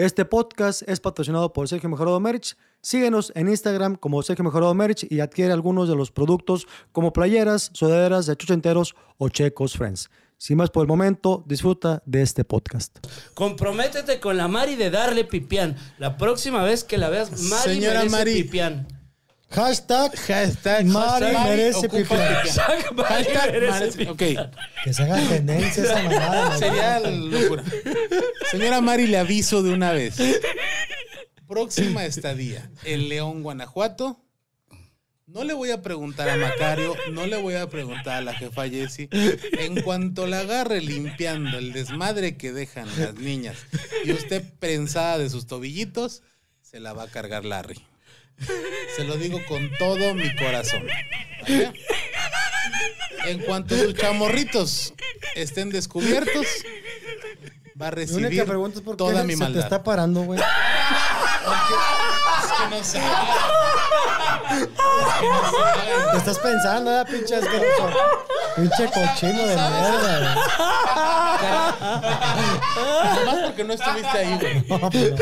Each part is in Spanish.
Este podcast es patrocinado por Sergio Mejorado Merch. Síguenos en Instagram como Sergio Mejorado Merch y adquiere algunos de los productos como playeras, sudaderas de chuchenteros o checos friends. Sin más por el momento, disfruta de este podcast. Comprométete con la Mari de darle pipián. La próxima vez que la veas, Mari Señora merece Mari. pipián. Hashtag, Hashtag Mari hashtag merece. Hashtag Mari Hashtag merece pipián. Ok, que se haga tendencia esa mamada. sería locura. Señora Mari, le aviso de una vez. Próxima estadía, el León, Guanajuato. No le voy a preguntar a Macario, no le voy a preguntar a la jefa Jessie. En cuanto la agarre limpiando el desmadre que dejan las niñas y usted prensada de sus tobillitos, se la va a cargar Larry. Se lo digo con todo mi corazón. ¿vale? En cuanto sus chamorritos estén descubiertos, va a recibir única pregunta es por qué toda mi se te está parando, güey. Es que no sabe. Te estás pensando, ¿verdad, pinche asqueroso? Pinche cochino de mierda, Nomás porque no estuviste ahí, güey. güey. No, pues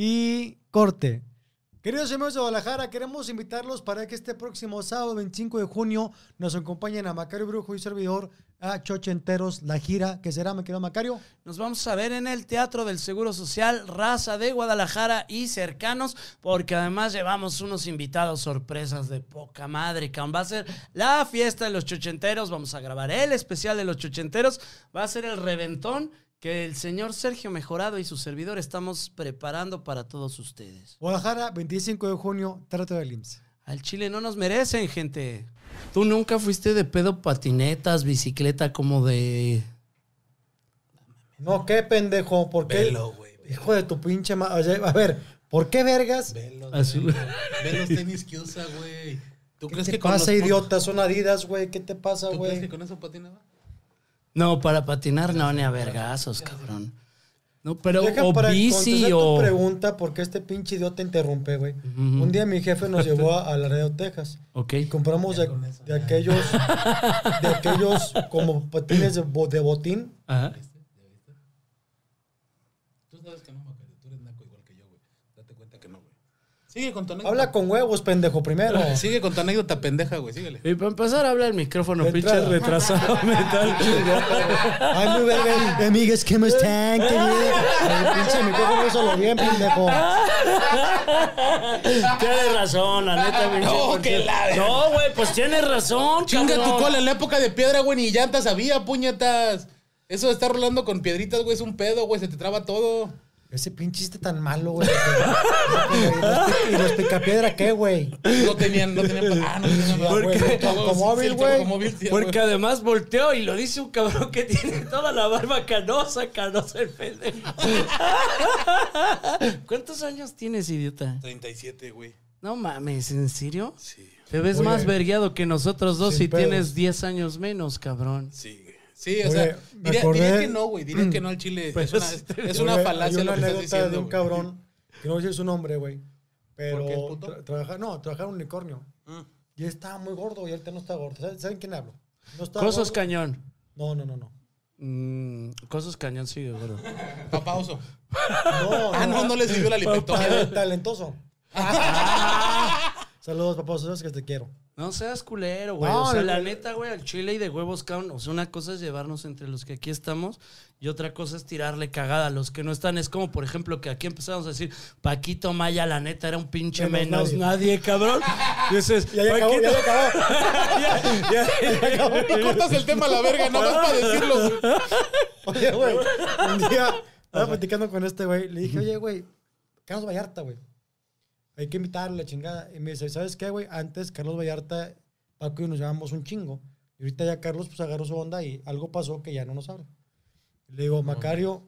Y corte. Queridos amigos de Guadalajara, queremos invitarlos para que este próximo sábado 25 de junio nos acompañen a Macario Brujo y servidor a Chochenteros, la gira que será, me querido Macario. Nos vamos a ver en el Teatro del Seguro Social, Raza de Guadalajara y cercanos, porque además llevamos unos invitados sorpresas de poca madre, que va a ser la fiesta de los chochenteros, vamos a grabar el especial de los chochenteros, va a ser el reventón que el señor Sergio Mejorado y su servidor estamos preparando para todos ustedes. Guadalajara, 25 de junio, trato del IMSS. Al Chile no nos merecen, gente. Tú nunca fuiste de pedo patinetas, bicicleta como de... No, qué pendejo, ¿por qué? Velo, güey. Hijo de tu pinche A ver, ¿por qué vergas? Velo, Azul. güey. Ve los tenis que usa, güey. ¿Tú ¿Qué crees te que con pasa, los- idiota? Son adidas, güey. ¿Qué te pasa, ¿Tú crees que güey? con eso patinaba? No, para patinar no, ni a vergazos, cabrón. No, pero Deja o para bici contestar o... tu pregunta, porque este pinche idiota interrumpe, güey. Un día mi jefe nos llevó a, a Laredo, Texas. Ok. Y compramos de, de aquellos, de aquellos como patines de, bo- de botín. Ajá. Tú sabes que no, Macario. Tú eres naco igual que yo, güey. Date cuenta que no, güey. Sigue con tu anécdota. Habla con huevos, pendejo, primero. Sigue con tu anécdota pendeja, güey. Síguele. Y para empezar habla el micrófono, pinche entrada. retrasado mental. Ay, muy verga. Amigas, ¿qué me están? ¿Qué bien? El pinche micrófono hizo lo bien, pendejo. tienes razón, la neta, pinche. No, porque- que la- No, güey, pues tienes razón, Chinga tu cabrón. cola en la época de piedra, güey. Ni llantas había, puñetas. Eso de estar rolando con piedritas, güey, es un pedo, güey. Se te traba todo. Ese pinche chiste tan malo, güey. ¿Y los pica- ¿Y los picapiedra qué, güey? No tenían, no tenían. Ah, no tenían. ¿Por güey. qué? Todo- Automóvil, güey. Porque además volteó y lo dice un cabrón que tiene toda la barba canosa, canosa el pendejo. ¿Cuántos años tienes, idiota? 37, güey. No mames, ¿en serio? Sí, Te ves más vergueado que nosotros dos y tienes pedos. 10 años menos, cabrón. sí. Sí, o Oye, sea, diría, acordé- diría que no, güey. Diría que no al chile. Pues, es una, es una Güey, falacia Hay lo una que estás anécdota diciendo. de un güey. cabrón, que no voy a decir su nombre, güey. Pero ¿Por qué, puto? tra- trabaja, no, trabajar en un unicornio. Mm. Y él estaba muy gordo y él no está gordo. ¿Saben, saben quién hablo? No Cosos gordo. Cañón. No, no, no, no. Mm, Cosos Cañón sigue, gordo. Papá oso. No, Ah, no, no le sirvió la lipectomía. talentoso. Saludos, papá, sabes que te quiero. No seas culero, güey. No, o sea, la neta, güey, al chile y de huevos, cabrón. O sea, una cosa es llevarnos entre los que aquí estamos y otra cosa es tirarle cagada a los que no están. Es como, por ejemplo, que aquí empezamos a decir, Paquito Maya, la neta, era un pinche Menos menos, nadie. nadie. cabrón. Y dices, Ya, ya acabó, ya, ya acabó. ya, ya, Y cortas el tema a la verga, nada más para decirlo. Oye, güey, un día estaba platicando con este güey. Le dije, oye, güey, Carlos Vallarta, güey. Hay que invitarlo, la chingada. Y me dice, ¿sabes qué, güey? Antes Carlos Vallarta, Paco y yo nos llevamos un chingo. Y ahorita ya Carlos pues agarró su onda y algo pasó que ya no nos habla. Le digo, Macario,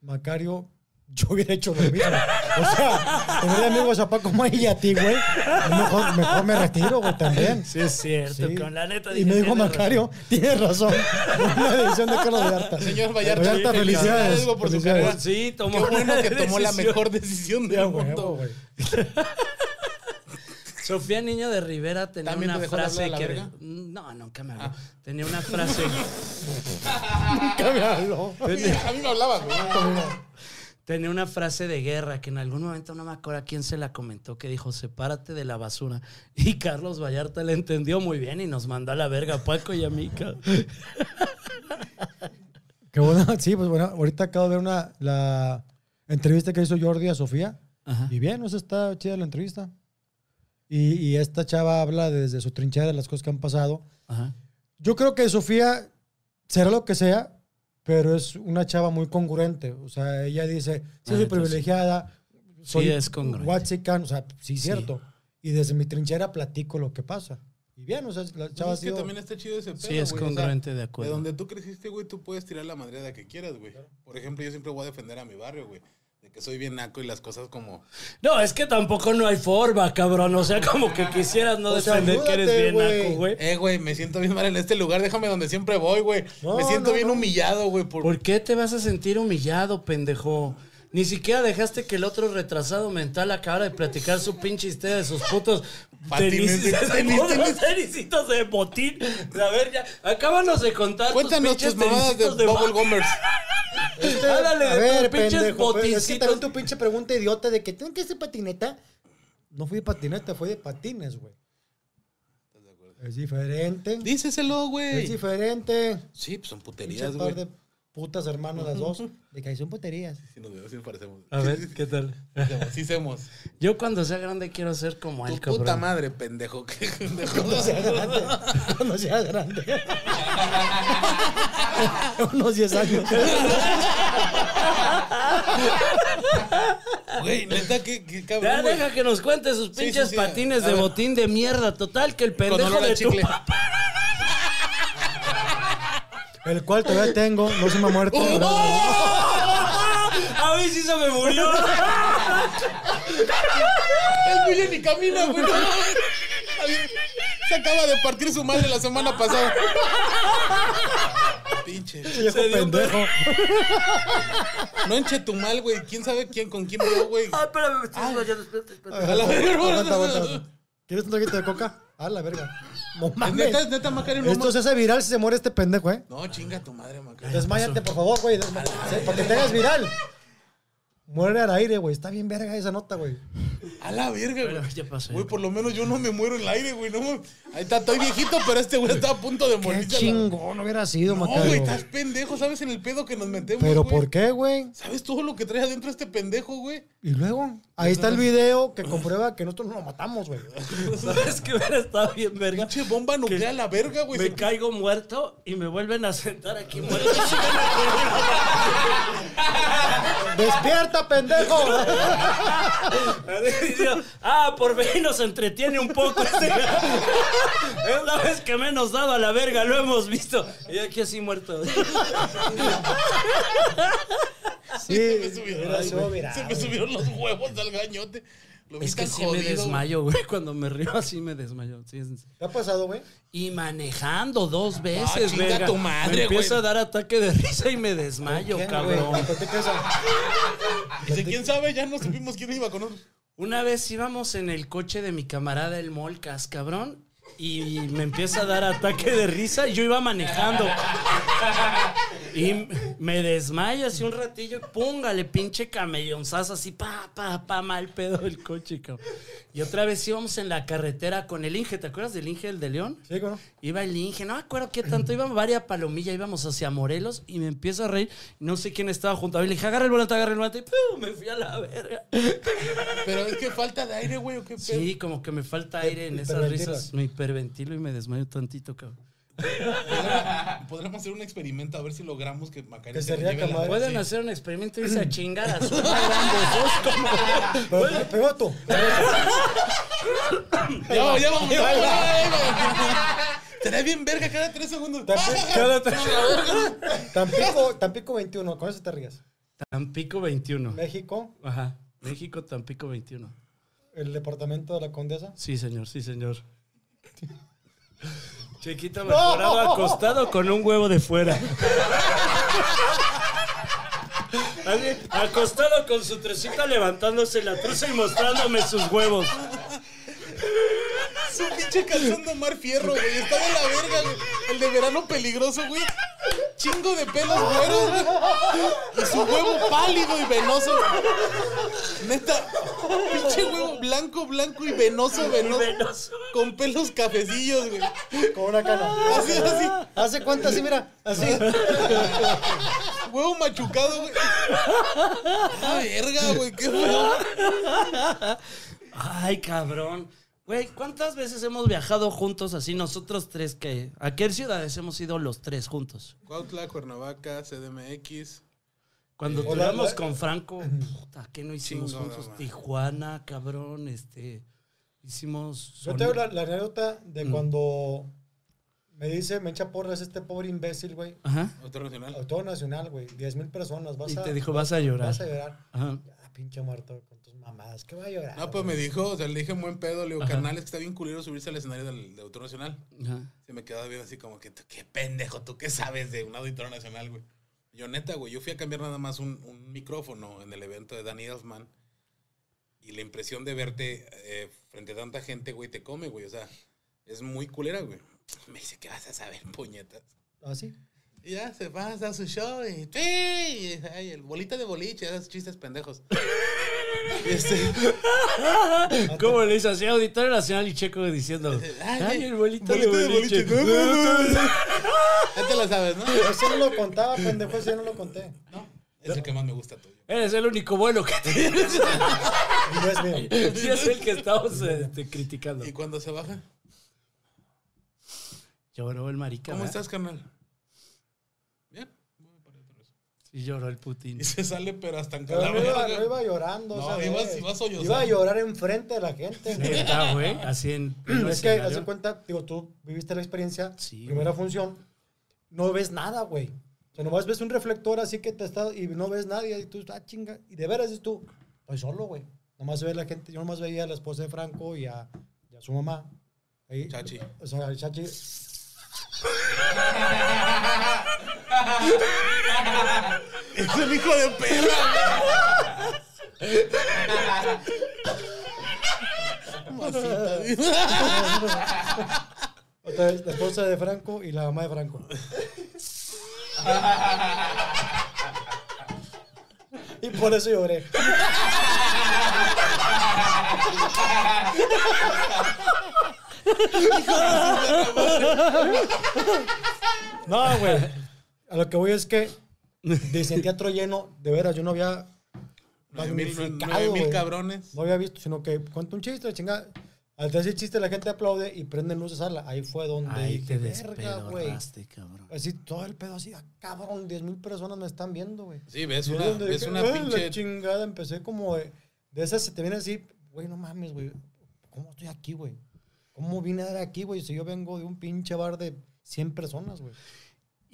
Macario, yo hubiera hecho lo mismo. O sea, tener amigos a Paco May y a ti, güey. Mejor, mejor me retiro, güey, también. Sí, es cierto. Sí. Con la neta Y me dijo "Tienes Macario, tienes razón. Una decisión de Carlos Vallarta. Señor Vallarta, Vallarta, sí, felicidades. felicidades, por su felicidades. razón". Sí, tomó Qué bueno que tomó la decisión. mejor decisión huevo, mundo. güey. Sofía Niño de Rivera tenía ¿También una te de frase a la que. verga? No, nunca me habló. Tenía una frase. Nunca me habló. A mí me hablaba, güey. Tenía una frase de guerra que en algún momento no me acuerdo a quién se la comentó, que dijo, sepárate de la basura. Y Carlos Vallarta le entendió muy bien y nos mandó a la verga a Paco y a cabrón. Qué bueno. Sí, pues bueno, ahorita acabo de ver una, la entrevista que hizo Jordi a Sofía. Ajá. Y bien, o sea, está chida la entrevista. Y, y esta chava habla desde su trinchera de las cosas que han pasado. Ajá. Yo creo que Sofía será lo que sea, pero es una chava muy congruente. O sea, ella dice, sí, Ah, soy entonces- privilegiada, soy es congruente. O sea, sí, cierto. Y desde mi trinchera platico lo que pasa. Y bien, o sea, la chava ha es que sido- también está chido ese pedo, Sí, es güey, o sea, congruente, de De acuerdo. donde tú creciste, güey, tú puedes tirar la madreada que quieras, güey. Por ejemplo, yo siempre voy a defender a mi barrio, güey. De que soy bien naco y las cosas como... No, es que tampoco no hay forma, cabrón. O sea, como que quisieras no O sea, defender que eres bien güey. naco, güey. Eh, güey, me siento bien mal en este lugar, déjame donde siempre voy, güey. No, me siento no, bien no. humillado, güey. Por... ¿Por qué te vas a sentir humillado, pendejo? Ni siquiera dejaste que el otro retrasado mental acabara de platicar su pinche historia de sus putos Patines, tenis, de tenisitos de botín. A ver, ya, acábanos de contar Cuéntanos tus pinches tus mamadas de tenisitos Bubble botín. Este, Háblale a de ver, tus pinches pendejo, pero Es que también tu pinche pregunta idiota de que ¿tú qué haces patineta? No fui de patineta, fue de patines, güey. Es diferente. Díceselo, Es güey. diferente. Sí, pues son puterías, par güey. de putas hermanas las dos. De que ahí son puterías. Sí, nos vemos, sí nos parecemos. A ver, ¿qué tal? Sí, somos. Yo cuando sea grande quiero ser como Tu él, cabrón. puta madre, pendejo. ¿Qué pendejo? Cuando sea grande. Cuando sea grande. Unos 10 años. Güey, neta, qué, qué Ya cabrón, güey. deja que nos cuente sus pinches sí, sí. patines de ver. botín de mierda. Total, que el pendejo de tu papá. El cual todavía tengo. No se me ha muerto. A mí sí se me murió. El ya ni camina, güey. Se acaba de partir su madre la semana pasada. Pinche. Se dio pendejo. No enche tu mal, güey. ¿Quién sabe quién con quién vio, güey? Ah, espérame, me estoy desmayando, espérate, espérate. A la verga, Aguanta, aguanta. ¿Quieres un traguito de coca? A la verga. No mames. Neta, neta, Macario, no Esto se hace viral si se muere este pendejo, ¿eh? No, chinga tu madre, Macario. Desmáyate, por favor, güey. Para que te hagas viral. Muere al aire, güey. Está bien verga esa nota, güey. A la verga, Bueno, güey. ya pasó. Güey, por lo menos yo no me muero en el aire, güey. No, ahí está, estoy viejito, pero este güey está a punto de Qué morirse. a la- chingón hubiera sido, No, Macario. güey, estás pendejo. ¿Sabes en el pedo que nos metemos, Pero güey? ¿por qué, güey? ¿Sabes todo lo que trae adentro este pendejo, güey? Y luego, ahí está el video que comprueba que nosotros no lo matamos, güey. ¿Sabes que hubiera estado bien, verga? Pinche bomba nuclear la verga, güey. Me caigo muerto y me vuelven a sentar aquí muerto. ¡Despierta, pendejo! ah, por fin nos entretiene un poco. Este. Es la vez que menos daba la verga, lo hemos visto. Y aquí así muerto. Sí, se me ay, güey. Se subieron los huevos al gañote. Lo Es que sí me desmayo, güey. Cuando me río así me desmayo. Sí, es en serio. ¿Qué ha pasado, güey? Y manejando dos veces, chinga verga. tu madre, me empieza güey. a dar ataque de risa y me desmayo, ¿Quién, cabrón. güey? Dice, ¿quién sabe? Ya no supimos quién iba con nosotros. Una vez íbamos en el coche de mi camarada el Molcas, cabrón. Y me empieza a dar ataque de risa y yo iba manejando. Y me desmayo así un ratillo. Póngale, pinche camellonzazo así, pa, pa, pa, mal pedo el coche, cabrón. Y otra vez íbamos en la carretera con el Inge. ¿Te acuerdas del Inge, el de León? Sí, ¿no? Iba el Inge, no me acuerdo qué tanto, iba varias palomillas, íbamos hacia Morelos y me empiezo a reír. No sé quién estaba junto a mí. Le dije, agarra el volante, agarra el volante. Y ¡pum! me fui a la verga. Pero es que falta de aire, güey, ¿o qué pedo? Sí, como que me falta aire en esas risas. Me hiperventilo y me desmayo tantito, cabrón. Podríamos- hacer un experimento a ver si logramos que Macario se lleve la-. Pueden Sí. hacer un experimento y irse a chingar a su madre ambos dos, como... Pero, pero tú. Ya vamos, ya vamos, ya vamos, ya vamos. Será bien verga cada tres segundos. Tampico, Tampico 21, con eso te ríes. Tampico 21. México, Ajá. México, Tampico 21. el departamento de la condesa. Sí, señor, sí, señor. Chiquito mejorado acostado con un huevo de fuera. Acostado con su trecita levantándose la truza y mostrándome sus huevos. Su pinche calzón de Omar Fierro, güey. Está de la verga, güey. El de verano peligroso, güey. Chingo de pelos güeros, güey. Y su huevo pálido y venoso. Neta, pinche huevo blanco, blanco y venoso, venoso. Venoso. Con pelos cafecillos, güey. Con una cana. Así, así. ¿Hace cuánto así, mira? Así. Huevo machucado, güey. Ah, verga, güey. Qué feo. Ay, cabrón. Güey, ¿cuántas veces hemos viajado juntos así nosotros tres que... ¿A qué ciudades hemos ido los tres juntos? Cuautla, Cuernavaca, CDMX. Cuando la- con Franco, puta, ¿qué no hicimos juntos? Tijuana, cabrón, este... Hicimos... Yo tengo la, la anécdota de Mm. cuando me dice, me echa porras este pobre imbécil, güey. Ajá. Autor Nacional. Autor nacional, güey. 10 mil personas. Vas Y a, te dijo, vas a llorar. Vas a llorar. Ajá. Ah, pinche muerto mamadas. ¿Qué va a llorar? No, pues me dijo, o sea, le dije en buen pedo, le digo, Ajá. carnal, es que está bien culero subirse al escenario del, de Autor Nacional. Ajá. Se me quedaba bien así como que, qué pendejo, tú qué sabes de un auditorio nacional, güey. Yo neta, güey, yo fui a cambiar nada más un, un micrófono en el evento de Danny Elfman. Y la impresión de verte eh, frente a tanta gente, güey, te come, güey. O sea, es muy culera, güey. Me dice, ¿qué vas a saber, puñetas? Así. Y ya se va, a su show y, ¡sí! y ay, el bolita de boliche, esos chistes pendejos. Y este, ¿Cómo le hizo así? Auditorio Nacional y Checo diciendo, Ay, ay, el bolito, bolito de de boliche. boliche. No, no, no. ya te lo sabes, ¿no? Ese no lo contaba, pendejo. Ese no lo conté. No, es el que más me gusta tuyo. Eres el único bueno que tienes. No es mío. Sí, es el que estamos este, criticando. ¿Y cuando se baja? Lloró el marica. ¿Cómo ¿verdad? estás, carnal? Bien. Sí, lloró el Putin. Y se sale, pero hasta en no iba, no iba llorando. No. Iba a llorar enfrente de la gente. güey. Neta, güey. Así en. Es que, haz cuenta, digo, tú viviste la experiencia, Sí, primera función, no ves nada, güey. O sea, nomás ves un reflector así que te está, y no ves nadie, y tú, ah, chinga, y de veras dices tú, estoy solo, güey. Nomás ve la gente, yo nomás veía a la esposa de Franco y a, y a su mamá. Ahí, Chachi. O sea, el Chachi. Es el hijo de perra. Masita. Otra vez, la esposa de Franco y la mamá de Franco. y por eso lloré. No, güey. A lo que voy es que de en teatro lleno, de veras, yo no había magnificado, mil cabrones. No había visto, sino que cuento un chiste, chinga. Al decir chiste la gente aplaude y prenden luces a la. Ahí fue donde Ahí dije, te verga, güey. Así todo el pedo así, ah, cabrón, 10 mil personas me están viendo, güey. Sí, ves Y una, ves dije, una "Ah, pinche. La chingada, empecé como de, de esas se te viene así, güey, no mames, güey. ¿Cómo estoy aquí, güey? ¿Cómo vine a dar aquí, güey? Si yo vengo de un pinche bar de 100 personas, güey.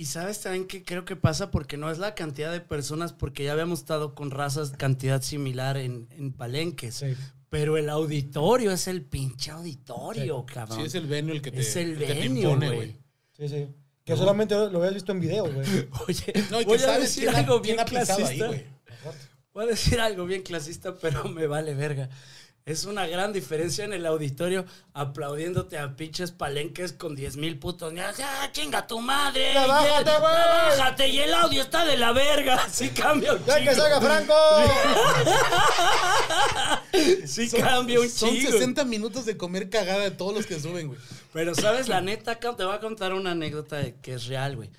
Y sabes también que creo que pasa porque no es la cantidad de personas, porque ya habíamos estado con razas cantidad similar en, en palenques. Sí. Pero el auditorio es el pinche auditorio, cabrón. Sí, es el venue el que te, Es el el que te impone, güey. Sí, sí. Que solamente lo habías visto en video, güey. Oye, No, y voy a sabes decir algo bien ahí, clasista. güey. Voy a decir algo bien clasista, pero me vale verga. Es una gran diferencia en el auditorio aplaudiéndote a pinches palenques con 10 mil putos. ¡Ah, chinga tu madre! ¡Ya bájate, ya- güey! ya ¡Bájate! Y el audio está de la verga. Sí cambia un ¡Ya que salga Franco! Sí cambia un Son chingo. 60 minutos de comer cagada de todos los que suben, güey. Pero, ¿sabes? La neta, te voy a contar una anécdota de- que es real, güey.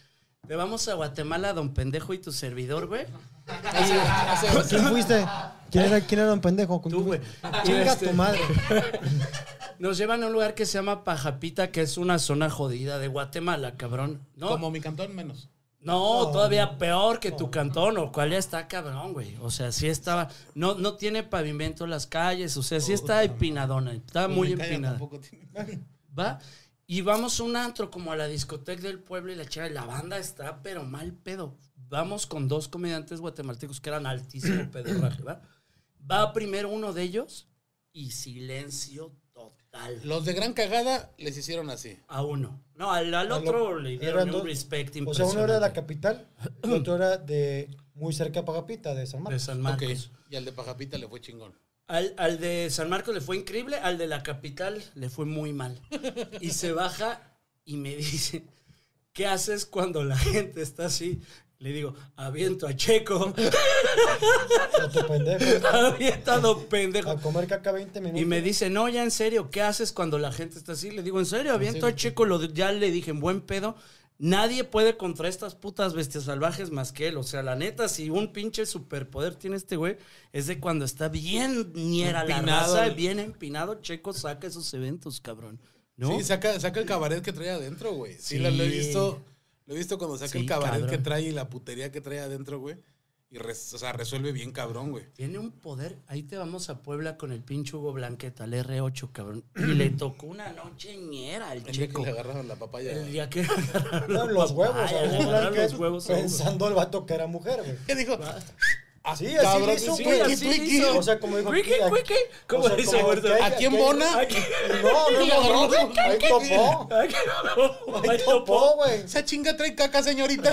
Te vamos a Guatemala, don pendejo y tu servidor, güey. ¿Quién fuiste? ¿Quién era, quién era un pendejo? Tú, güey. Chinga Este- tu madre. Nos llevan a un lugar que se llama Pajapita, que es una zona jodida de Guatemala, cabrón. ¿No? Como mi cantón, menos. No, No, todavía peor que tu cantón, o cual ya está cabrón, güey. O sea, sí estaba. No, no tiene pavimento las calles, o sea, sí está empinadona. Está muy Mi calle empinada. tampoco tiene- ¿Va? Y vamos a un antro como a la discoteca del pueblo y la chava, la banda está, pero mal pedo. Vamos con dos comediantes guatemaltecos que eran altísimo pedorraje, ¿va? Va primero uno de ellos y silencio total. Los de gran cagada les hicieron así. A uno. No, al, al lo- otro le dieron un dos- respect O sea, uno era de la capital, el otro era de muy cerca de Pagapita, de San de Marcos. San Ok. Marcos. Y al de Pajapita le fue chingón. Al, al de San Marcos le fue increíble, al de la capital le fue muy mal. Y se baja y me dice, ¿qué haces cuando la gente está así? Le digo, aviento a Checo, A tu pendejo. avientado pendejo. A comer caca 20 minutos. Y me dice, no, ya en serio, ¿qué haces cuando la gente está así? Le digo, en serio, aviento a Checo, lo, ya le dije, en buen pedo. Nadie puede contra estas putas bestias salvajes más que él. O sea, la neta, si un pinche superpoder tiene este güey, es de cuando está bien niera la Empinado. raza, bien empinado, Checo saca esos eventos, cabrón. ¿No? Sí, saca, saca el cabaret que trae adentro, güey. Sí, Sí. Lo, lo he visto. Lo he visto cuando saca Sí, el cabaret cabrón. que trae y la putería que trae adentro, güey. Y res- o sea, resuelve bien cabrón, güey. Tiene un poder. Ahí te vamos a Puebla con el pinche Hugo Blanqueta, el R8, cabrón. Y le tocó una noche ñera al El día que Checo. le agarraron la papaya. El día que No, los huevos. Ay, a le Hugo agarraron Blanquet, los huevos. Pensando el vato que era mujer, güey. ¿Qué dijo? Ah, Sí, así cabrón, le hizo, güey. así hizo. O sea, como dijo. Wiki, aquí- wiki. ¿Cómo o sea, hizo, como muerto? que hay- ¿A quién que hay- bona? No, no, no. Ahí topó. Ahí topó, güey. Esa chinga trae caca, señorita.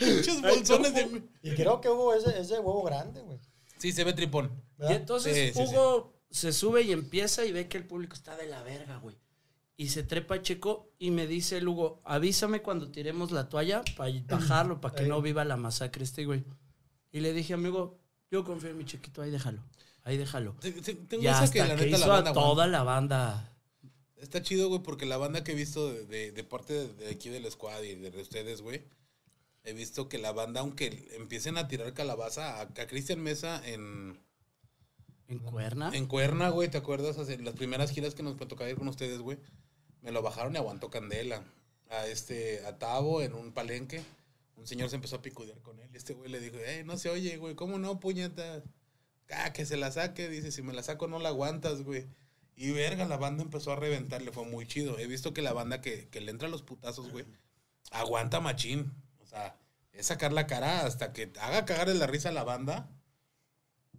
Muchos bolsones de. Y creo que hubo ese, ese huevo grande, güey. Sí, se ve tripón. Y entonces Sí, sí, Hugo se sube y empieza y ve que el público está de la verga, güey. Y se trepa a Checo y me dice el Hugo, avísame cuando tiremos la toalla para bajarlo, para que Ahí. no viva la masacre este, güey. Y le dije, amigo, yo confío en mi chiquito, ahí déjalo. Ahí déjalo. Te- te- Tengo esa hasta que la que hizo la a banda toda aguanta. la banda. Está chido, güey, porque la banda que he visto de, de- de parte de, de aquí del squad y de ustedes, güey, he visto que la banda, aunque empiecen a tirar calabaza a, a Cristian Mesa en, ¿En cuerna? en Cuerna, güey, ¿te acuerdas? Hace las primeras giras que nos tocaba ir con ustedes, güey, me lo bajaron y aguantó candela. A este, a Tavo en un palenque, un señor se empezó a picudear con él este güey le dijo, eh, no se oye, güey, ¿cómo no, puñeta? Ah, que se la saque, dice, si me la saco no la aguantas, güey. Y verga, la banda empezó a reventar, le fue muy chido. He visto que la banda que, que le entra a los putazos, güey, aguanta machín. O sea, es sacar la cara hasta que haga cagar de la risa a la banda.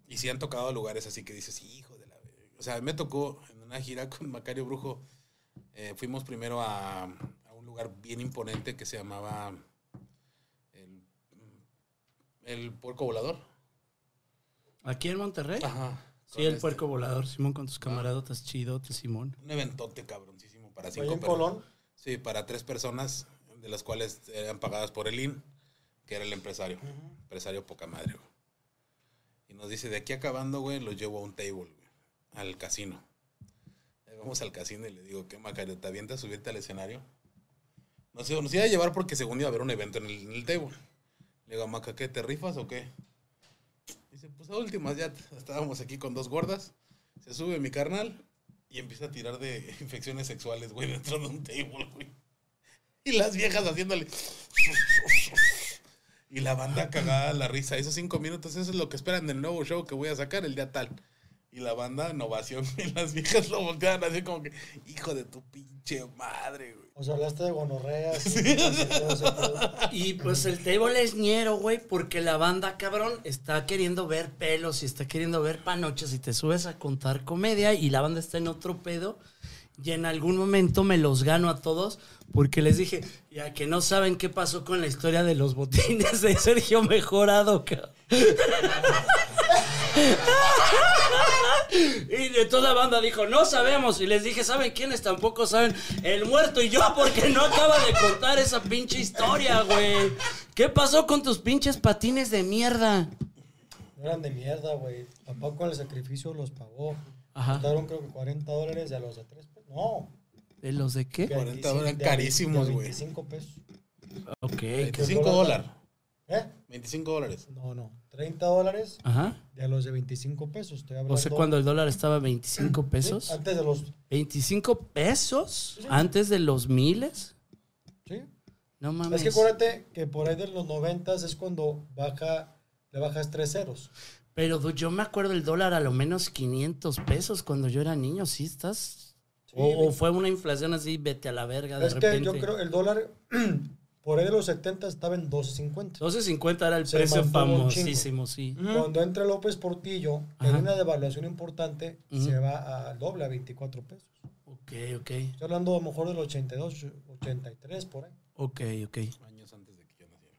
Y sí han tocado lugares así que dices, hijo de la. O sea, me tocó en una gira con Macario Brujo. Eh, fuimos primero a, a un lugar bien imponente que se llamaba el, el Puerco Volador. ¿Aquí en Monterrey? Ajá. Sí, el puerco volador, Simón, con tus camaradotas chidotes, Simón. Un eventote cabroncísimo para cinco en personas. Colón. Sí, para tres personas, de las cuales eran pagadas por el IN, que era el empresario. Empresario poca madre, güey. Y nos dice, de aquí acabando, güey, los llevo a un table, güey, al casino. Vamos al casino y le digo, ¿qué Macario? ¿Te avientas a al escenario? No sé, nos iba a llevar porque según iba a haber un evento en el, en el table. Le digo, Maca, ¿qué? ¿Te rifas o qué? Dice, pues a últimas ya estábamos aquí con dos gordas. Se sube mi carnal y empieza a tirar de infecciones sexuales, güey, dentro de un table, güey. Y las viejas haciéndole. Y la banda cagada la risa. Esos cinco minutos, eso es lo que esperan del nuevo show que voy a sacar el día tal. Y la banda, innovación, y las viejas lo voltean así como que, hijo de tu pinche madre, güey. O sea, hablaste de gonorreas. Y pues el table es ñero, güey, porque la banda, cabrón, está queriendo ver pelos y está queriendo ver panoches y te subes a contar comedia y la banda está en otro pedo. Y en algún momento me los gano a todos porque les dije, ya que no saben qué pasó con la historia de los botines de Sergio Mejorado, cabrón. Y de toda la banda dijo, no sabemos. Y les dije, ¿saben quiénes tampoco saben? El muerto y yo, porque no acaba de contar esa pinche historia, güey. ¿Qué pasó con tus pinches patines de mierda? No eran de mierda, güey. Papá con el sacrificio los pagó. Ajá. Costaron creo que 40 dólares y a los de 3 pesos. No. ¿De los de qué? 40 dólares, carísimos, güey. 25 pesos. Ok. 25 dólares. ¿Eh? 25 dólares. No, no. 30 dólares Ajá. de a los de 25 pesos. Estoy hablando. O sea, cuando el dólar estaba a 25 Sí, pesos. antes de los. ¿25 pesos? ¿Antes de los miles? Sí. No mames. Es que acuérdate que por ahí de los 90 es cuando baja. Le bajas tres ceros. Pero du- yo me acuerdo el dólar a lo menos 500 pesos cuando yo era niño, ¿sí estás? Sí, o, fue una inflación así, vete a la verga de Es repente. que yo creo el dólar por ahí de los 70 estaba en 12.50. 12.50 era el Se precio famosísimo, sí. Cuando entra López Portillo, que Ajá. hay una devaluación importante, Ujú. se va al doble, a 24 pesos. Ok, ok, Estoy hablando a lo mejor del 82, 83, por ahí. ok, ok. Años antes de que yo naciera.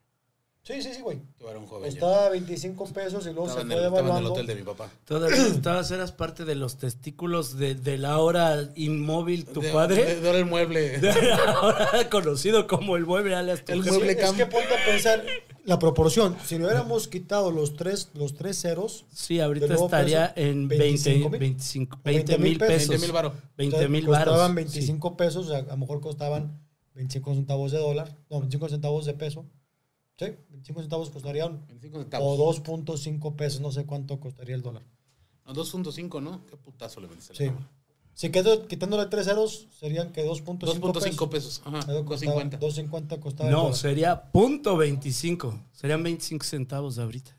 Sí, sí, sí, güey. Tú eras un joven. ya. Costaba 25 pesos y luego Estaba se fue el, estaba en el devaluando. hotel de mi papá. Todavía estabas, eras parte de los testículos de, de la hora inmóvil, tu De- padre. De, de ahora el mueble. ahora conocido como el mueble alias tu El mueble Es cam- que ponte a pensar la proporción. Si no hubiéramos quitado los tres, los tres ceros, Sí, ahorita De estaría peso, en 25 20, mil. 25, O 20 20 mil pesos. pesos. 20 mil varo. 20 mil costaban varos. 25 pesos, o sea, a lo mejor costaban 25 centavos de dólar, no, 25 centavos de peso. Sí, 25 centavos costarían 25 o centavos. 2.5 pesos, no sé cuánto costaría el dólar. No, 2.5, ¿no? Qué putazo le vendiste. Sí. Si quedo, quitándole tres ceros, serían que 2.5 2.5 pesos. pesos. Ajá. Eso costaba- 2.50. 2.50 costaba el No, dólar. sería punto 25. Serían 25 centavos de ahorita.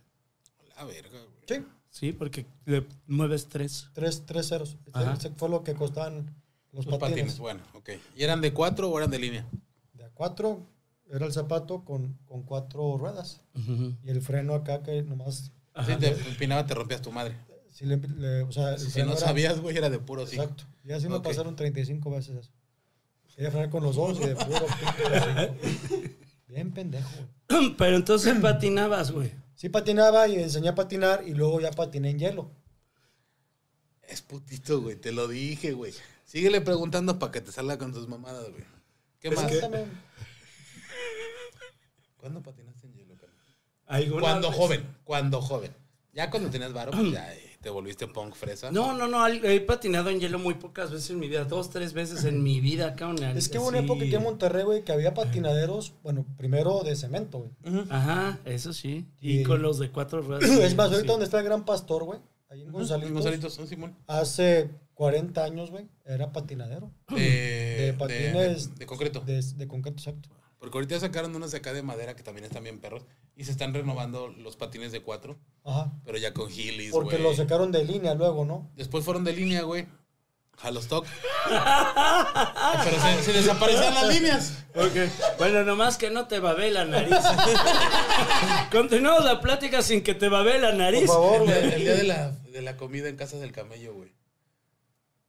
La verga, güey. Sí, Sí, porque le mueves tres. tres, tres ceros. Ajá. Ese fue lo que costaban los, Los patines. patines. bueno, ok. ¿Y eran de 4 o eran de línea? De a cuatro era el zapato con, con cuatro ruedas. Y el freno acá que nomás... Si te empinaba, te rompías tu madre. Si, le, le- o sea, Si no era- sabías, güey, era de puro sí. Exacto. Y así me pasaron 35 veces eso. Quería frenar con los dos y de puro. Bien pendejo, güey. Pero entonces patinabas, güey. Sí patinaba y enseñé a patinar y luego ya patiné en hielo. Es putito, güey. Te lo dije, güey. Síguele preguntando para que te salga con tus mamadas, güey. ¿Qué más? Pregúntame. ¿Cuándo patinaste en hielo? ¿Alguna Cuando vez? joven, cuando joven. Ya cuando tenías varo, pues ya eh, te volviste punk fresa. No, no, no. He patinado en hielo muy pocas veces en mi vida. Dos, tres veces en mi vida, cabrón. Es que hubo una época aquí en Monterrey, güey, que había patinaderos, bueno, primero de cemento, güey. Ajá, eso sí. Y Y- con los de cuatro ruedas. Es más, sí. ahorita donde está el Gran Pastor, güey, ahí en Gonzalitos, Gonzalitos, son Simón. hace 40 años, güey, era patinadero. De, de, patines de concreto. De, de concreto, exacto. Porque ahorita sacaron unos de acá de madera que también están bien perros. Y se están renovando los patines de cuatro. Ajá. Pero ya con Heelys, Porque güey. lo sacaron de línea luego, ¿no? Después fueron de línea, güey. Halostock. pero se, se desaparecían las líneas. Ok. Bueno, nomás que no te babé la nariz. Continuamos la plática sin que te babé la Por nariz. favor, El, día- güey. el día de la, de la comida en casa del camello, güey.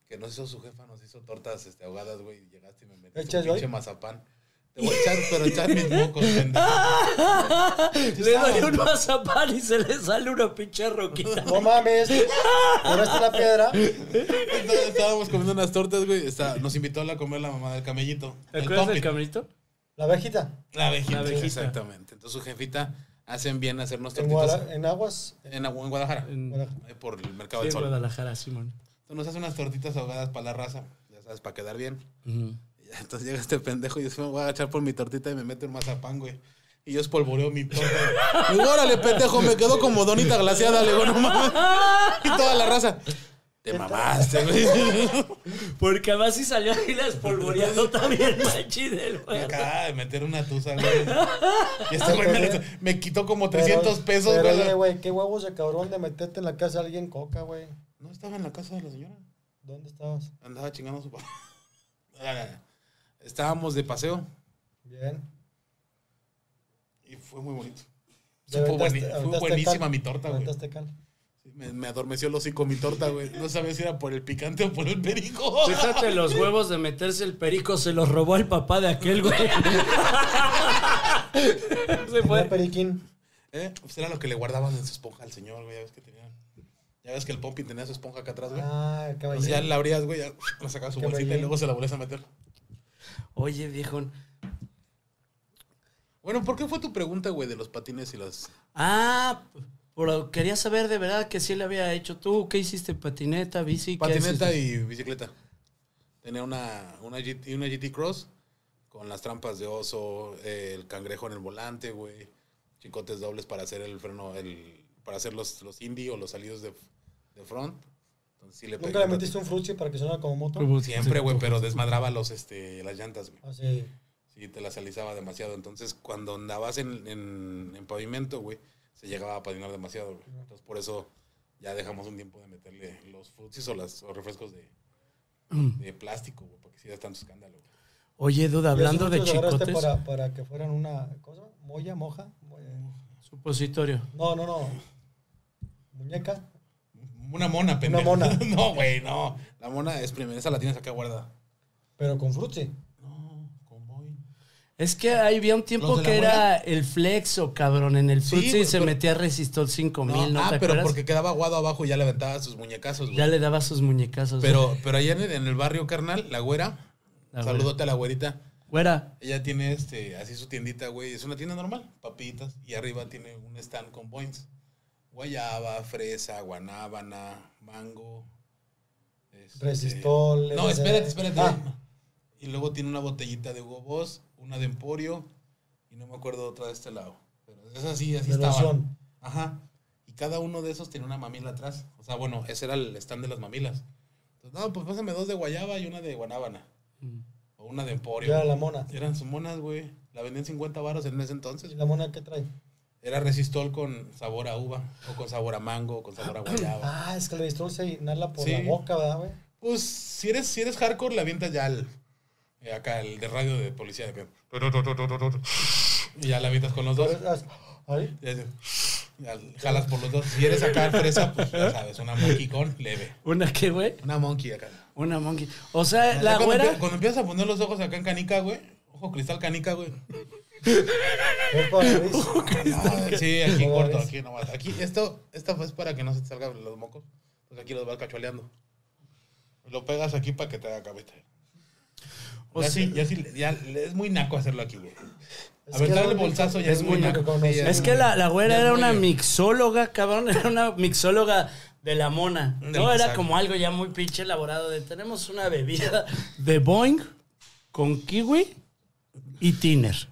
Que nos hizo su jefa, nos hizo tortas este, ahogadas, güey. Y llegaste y me metiste ¿Echas un pinche mazapán. Te voy a echar, pero echar mis mocos, pendejo. Le doy un mazapán y se le sale una pinche roquita. No mames. ¿Tiraste la piedra? Entonces, Estábamos comiendo unas tortas, güey. Está- nos invitó a comer la mamá del camellito. ¿Te el acuerdas del Pompi. camerito? La abejita. La abejita, La abejita. exactamente. Entonces su jefita hacen bien hacernos En, tortitas en Aguas. en, Agu- en Guadalajara. En, Guadalajara. ahí por el Mercado sí, del en Sol. Guadalajara, Simón. Entonces nos hace unas tortitas ahogadas para la raza. Ya sabes, para quedar bien. Ujú. Entonces llega este pendejo y yo me voy a agachar por mi tortita y me mete un mazapán, güey. Y yo espolvoreo mi torta. Y digo, órale, pendejo, me quedó como donita glaciada. Le digo, no mames. Y toda la raza. Te mamaste, güey. Porque además si salió ahí la espolvoreando también Me güey. acaba de meter una tusa, güey. Y este güey me, me quitó como 300 Pero- pesos, pero, güey. oye, güey, qué huevos de cabrón de meterte en la casa de alguien coca, güey. No estaba en la casa de la señora. ¿Dónde estabas? Andaba chingando a su papá. Estábamos de paseo Bien. y fue muy bonito. ¿Ya Supo aventaste- bueni- fue buenísima cal? mi torta, güey. Me, me adormeció el hocico mi torta, güey. No sabía si era por el picante o por el perico. Fíjate los huevos de meterse el perico, se los robó el papá de aquel güey. se fue. periquín. ¿Eh? Pues era lo que le guardaban en su esponja al señor, güey. Ya ves que tenía. Ya ves que el Pompi tenía su esponja acá atrás, güey. Ah, el Entonces ya caballero. la abrías, güey, ya la sacabas su bolsita y Caballero. luego se la volvías a meter. Oye, viejo. Bueno, ¿por qué fue tu pregunta, güey, de los patines y las. Ah, pero quería saber de verdad que sí le había hecho tú. ¿Qué hiciste? ¿Patineta, bici? ¿Qué Patineta y bicicleta. Tenía una, una, GT, una GT Cross con las trampas de oso, el cangrejo en el volante, güey. Chicotes dobles para hacer el freno, el, para hacer los, los indie o los salidos de, de front. Entonces sí le ¿Nunca le metiste un frutzi para que sonara como moto? Siempre, güey, pero desmadraba los, este, las llantas, güey. Así. Sí, te las alisaba demasiado. Entonces, cuando andabas en, en, en pavimento, güey, se llegaba a patinar demasiado, güey. Entonces, por eso ya dejamos un tiempo de meterle los frutsis o los refrescos de, de plástico, güey, porque si da tanto escándalo. güey. Oye, duda, hablando ¿Y de chicotes. Para, para que fueran una cosa, molla, moja. Molla. Supositorio. No, no, no. Muñeca. Una mona, pendejo. mona. no, güey, no. La mona es primera, esa la tienes acá guardada. Pero con frutzi. No, con boy. Es que ahí había un tiempo ¿Los de la que era el flexo, cabrón. En el Sí, Fruitsy güey, se pero- metía Resistol 5000, ¿no, ah, te pero acuerdas? porque quedaba aguado abajo y ya le aventaba sus muñecazos, güey. Ya le daba sus muñecazos. Pero, pero allá en el, en el barrio, carnal, la güera, La saludote a la güerita. Güera, Ella tiene este, así su tiendita, güey. Es una tienda normal, papitas. Y arriba tiene un stand con boings. Guayaba, fresa, guanábana, mango. este- Resistol. No, LSD. espérate, espérate. Ah, Y luego tiene una botellita de Hugo Boss, una de Emporio. Y no me acuerdo otra de este lado. Pero es así, así estaba. Ajá. Y cada uno de esos tiene una mamila atrás. O sea, bueno, ese era el stand de las mamilas. Entonces, no, pues pásame dos de guayaba y una de guanábana. O una de Emporio. Ya la mona. Eran sus monas, güey. La vendían 50 baros en ese entonces. ¿Y la mona qué trae? Era resistol con sabor a uva, o con sabor a mango, o con sabor a guayaba. Ah, es que el resistol se inhala por Sí. la boca, ¿verdad, güey? Pues si eres, si eres hardcore, le avientas ya el. eh, acá, el de radio de policía. Y ya la avientas con los dos. Ahí. Ya, jalas por los dos. Si eres acá fresa, pues ya sabes, una monkey con leve. ¿una qué, güey? Una monkey acá. Una monkey. O sea, Ya la cuando, güera. empie- cuando empiezas a poner los ojos acá en canica, güey. Ojo cristal canica, güey. Ah, sí, aquí ¿Cómo corto, ves? aquí nomás. Aquí, esto, esta es para que no se te salgan los mocos. Entonces aquí los vas cachueleando. Lo pegas aquí para que te haga cabeza. O ya sea- sí, ya sí, ya es muy naco hacerlo aquí, güey. Es A ver, que dale el bolsazo ya es es muy naco naco. con Sí. Es que la, la güera era una muy- mixóloga, cabrón. Era una mixóloga de la mona. No, era como algo ya muy pinche elaborado. De tenemos una bebida de Boeing con kiwi y tiner.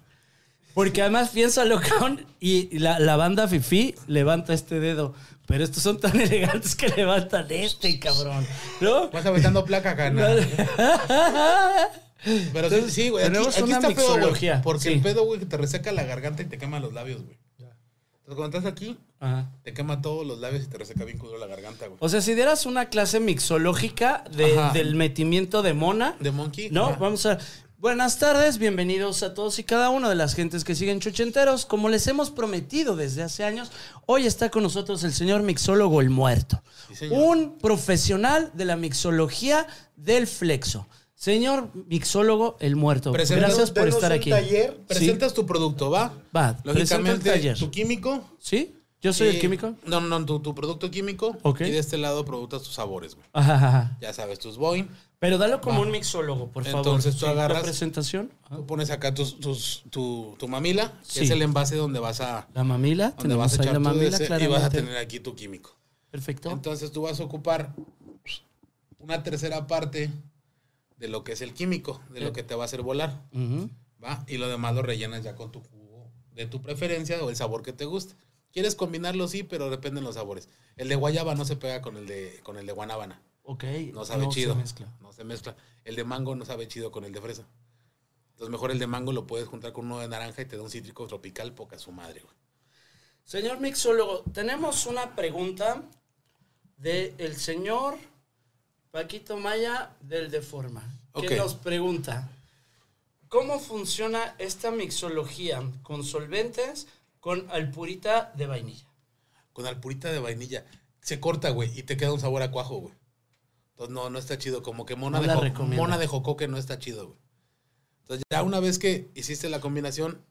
Porque además piénsalo, cabrón. Y la, la banda Fifi levanta este dedo. Pero estos son tan elegantes que levantan este, cabrón. ¿No? Vas aventando placa ¿no? Pero sí, sí, güey. Aquí, tenemos aquí güey. mixología, Porque sí. el pedo, güey, que te reseca la garganta y te quema los labios, güey. Entonces cuando estás aquí, Ajá. te quema todos los labios y te reseca bien culo la garganta, güey. O sea, si dieras una clase mixológica de- del metimiento de mona, De monkey. No, ajá. vamos a. Buenas tardes, bienvenidos a todos y cada uno de las gentes que siguen Chuchenteros. Como les hemos prometido desde hace años, hoy está con nosotros el señor mixólogo El Muerto. Sí, un profesional de la mixología del flexo. Señor mixólogo El Muerto, Presenta- gracias por estar aquí. taller. Presentas tu producto, ¿va? Va, Lógicamente, taller. tu químico. ¿Sí? ¿Yo soy el químico? No, no, tu, tu producto químico. Ok. Y de este lado productas tus sabores, güey. Ajá, ajá. Ya sabes, tus Boeing. Pero dalo como Va. un mixólogo, por favor. Entonces tú agarras- La presentación. Tú pones acá tus, tus- tu, tu mamila, que Sí. es el envase donde vas a, La mamila. donde vas a echar la tu mamila, ese y claramente. vas a tener aquí tu químico. Perfecto. Entonces tú vas a ocupar una tercera parte de lo que es el químico, de lo que te va a hacer volar. ¿va? Y lo demás lo rellenas ya con tu jugo de tu preferencia o el sabor que te guste. ¿Quieres combinarlo? Sí, pero dependen los sabores. El de guayaba no se pega con el de, con el de guanábana. Ok. No sabe se chido. mezcla. No se mezcla. El de mango no sabe chido con el de fresa. Entonces mejor el de mango lo puedes juntar con uno de naranja y te da un cítrico tropical poca su madre, güey. Señor mixólogo, tenemos una pregunta del el señor Paquito Maya del Deforma, que nos pregunta, ¿cómo funciona esta mixología con solventes con alpurita de vainilla? Con alpurita de vainilla. Se corta, güey, y te queda un sabor a cuajo, güey. Entonces no, no está chido. Como que mona, No de, la jo- recomienda. mona de jocoque no está chido, güey. Entonces ya una vez que hiciste la combinación,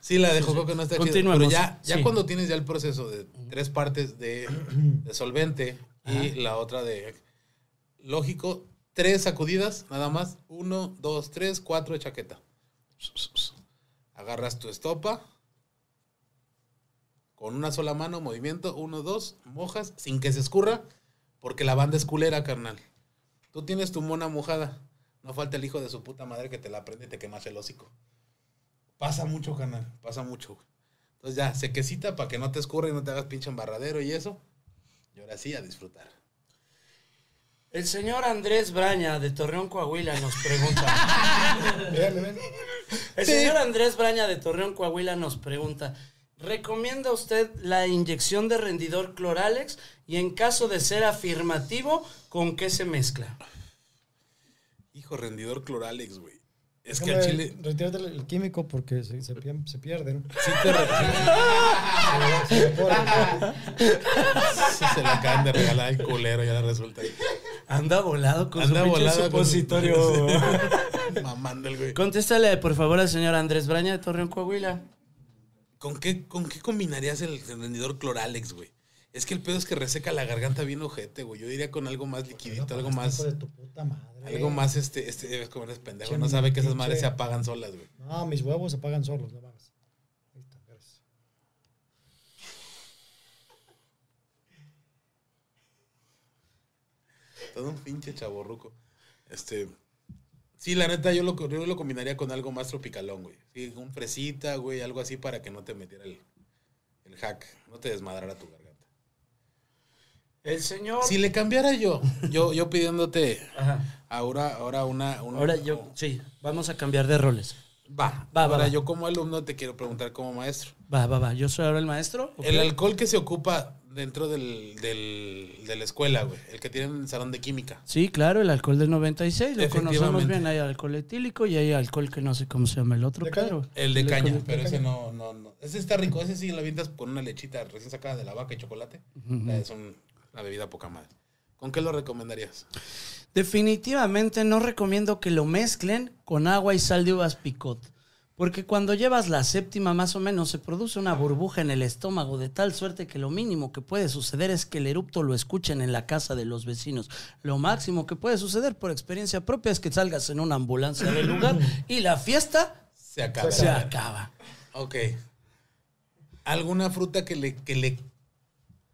sí, la de jocoque no está chido. Pero ya, ya Sí. cuando tienes ya el proceso de tres partes de, de solvente y la otra de... Lógico, tres sacudidas, nada más. Uno, dos, tres, cuatro de chaqueta. Agarras tu estopa. Con una sola mano, movimiento, uno, dos, mojas, sin que se escurra, porque la banda es culera, carnal. Tú tienes tu mona mojada. No falta el hijo de su puta madre que te la prende y te quemas el hocico. Pasa mucho, carnal, pasa mucho. güey. Entonces ya, sequecita para que no te escurra y no te hagas pinche embarradero y eso. Y ahora sí, a disfrutar. El señor Andrés Braña de Torreón, Coahuila nos pregunta. El señor Andrés Braña de Torreón, Coahuila nos pregunta, ¿recomienda usted la inyección de rendidor Cloralex? Y en caso de ser afirmativo, ¿con qué se mezcla? Hijo, rendidor cloralex, güey. Es que al chile... Retirarte el, químico porque se, se, se pierden. Sí te Se, se le acaban de regalar el culero, ya resulta. Anda volado con Anda su volado con su- supositorio. mamando el güey. Contéstale, por favor, al señor Andrés Braña de Torreón, Coahuila. ¿Con qué, ¿Con qué combinarías el rendidor Cloralex, güey? Es que el pedo es que reseca la garganta bien ojete, güey. Yo diría con algo más liquidito, algo más. De tu puta madre. Algo más, este, este, debes comer es pendejo. No sabe que esas madres se apagan solas, güey. No, mis huevos se apagan solos, no mames. Ahí está, gracias. Todo un pinche chaborruco. Este. Sí, la neta, yo lo, yo lo combinaría con algo más tropicalón, güey. Sí, un fresita, güey, algo así para que no te metiera el, el hack, no te desmadrara tu garganta. El señor. Si le cambiara yo, yo, yo pidiéndote Ajá. ahora, ahora una, una- Ahora yo, sí, vamos a cambiar de roles. Va, Va, va, ahora va. yo como alumno te quiero preguntar como maestro. Va, va, va. Yo soy ahora el maestro. El alcohol que se ocupa dentro del, del- de la escuela, güey. El que tienen en el salón de química. Sí, claro, el alcohol del 96, lo conocemos bien. Hay alcohol etílico y hay alcohol que no sé cómo se llama el otro, claro. El de El caña, alcohol de pero ese no, no, no. Ese está rico. Ese sí lo avientas con una lechita recién sacada de la vaca y chocolate. Es un- una bebida poca madre. ¿Con qué lo recomendarías? Definitivamente no recomiendo que lo mezclen con agua y sal de uvas picot. Porque cuando llevas la séptima más o menos se produce una burbuja en el estómago de tal suerte que lo mínimo que puede suceder es que el erupto lo escuchen en la casa de los vecinos. Lo máximo que puede suceder por experiencia propia es que salgas en una ambulancia del lugar y la fiesta Se acaba. se acaba. Ok. ¿Alguna fruta que le, que le,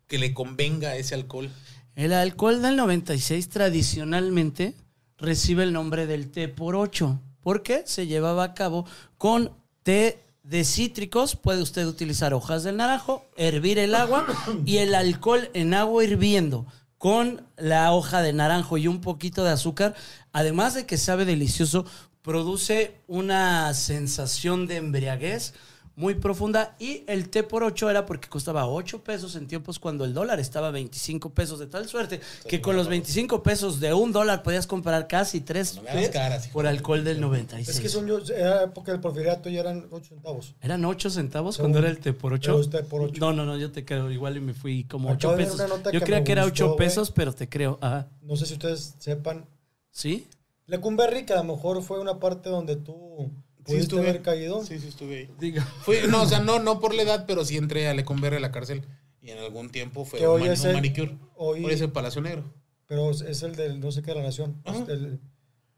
que le convenga ese alcohol? El alcohol del 96 tradicionalmente recibe el nombre del té por 8 porque se llevaba a cabo con té de cítricos. Puede usted utilizar hojas del naranjo, hervir el agua y el alcohol en agua hirviendo con la hoja de naranjo y un poquito de azúcar. Además de que sabe delicioso, produce una sensación de embriaguez muy profunda y el té por 8 era porque costaba 8 pesos en tiempos cuando el dólar estaba a 25 pesos de tal suerte que con los 25 pesos de un dólar podías comprar casi 3 No me hagas caras, por alcohol del 96. Es que son yo, era época del porfiriato y eran 8 centavos. ¿Eran 8 centavos Según- cuando era el té por 8? Era usted por ocho. No, no, no, yo te creo. Igual y me fui como Acabo 8 de ver pesos. Yo que creía que era gustó, 8 güey. pesos, pero te creo. Ajá. No sé si ustedes sepan. ¿Sí? Lecumberri, que a lo mejor fue una parte donde tú pudiste haber caído. Sí, sí, estuve ahí. Digo. Fui- no, o sea, no, no por la edad, pero sí entré a Lecumberri a la cárcel. Y en algún tiempo fue un, es un el- manicure. hoy- Hoy es el Palacio Negro. Pero es el del no sé qué de la nación. Ajá. Del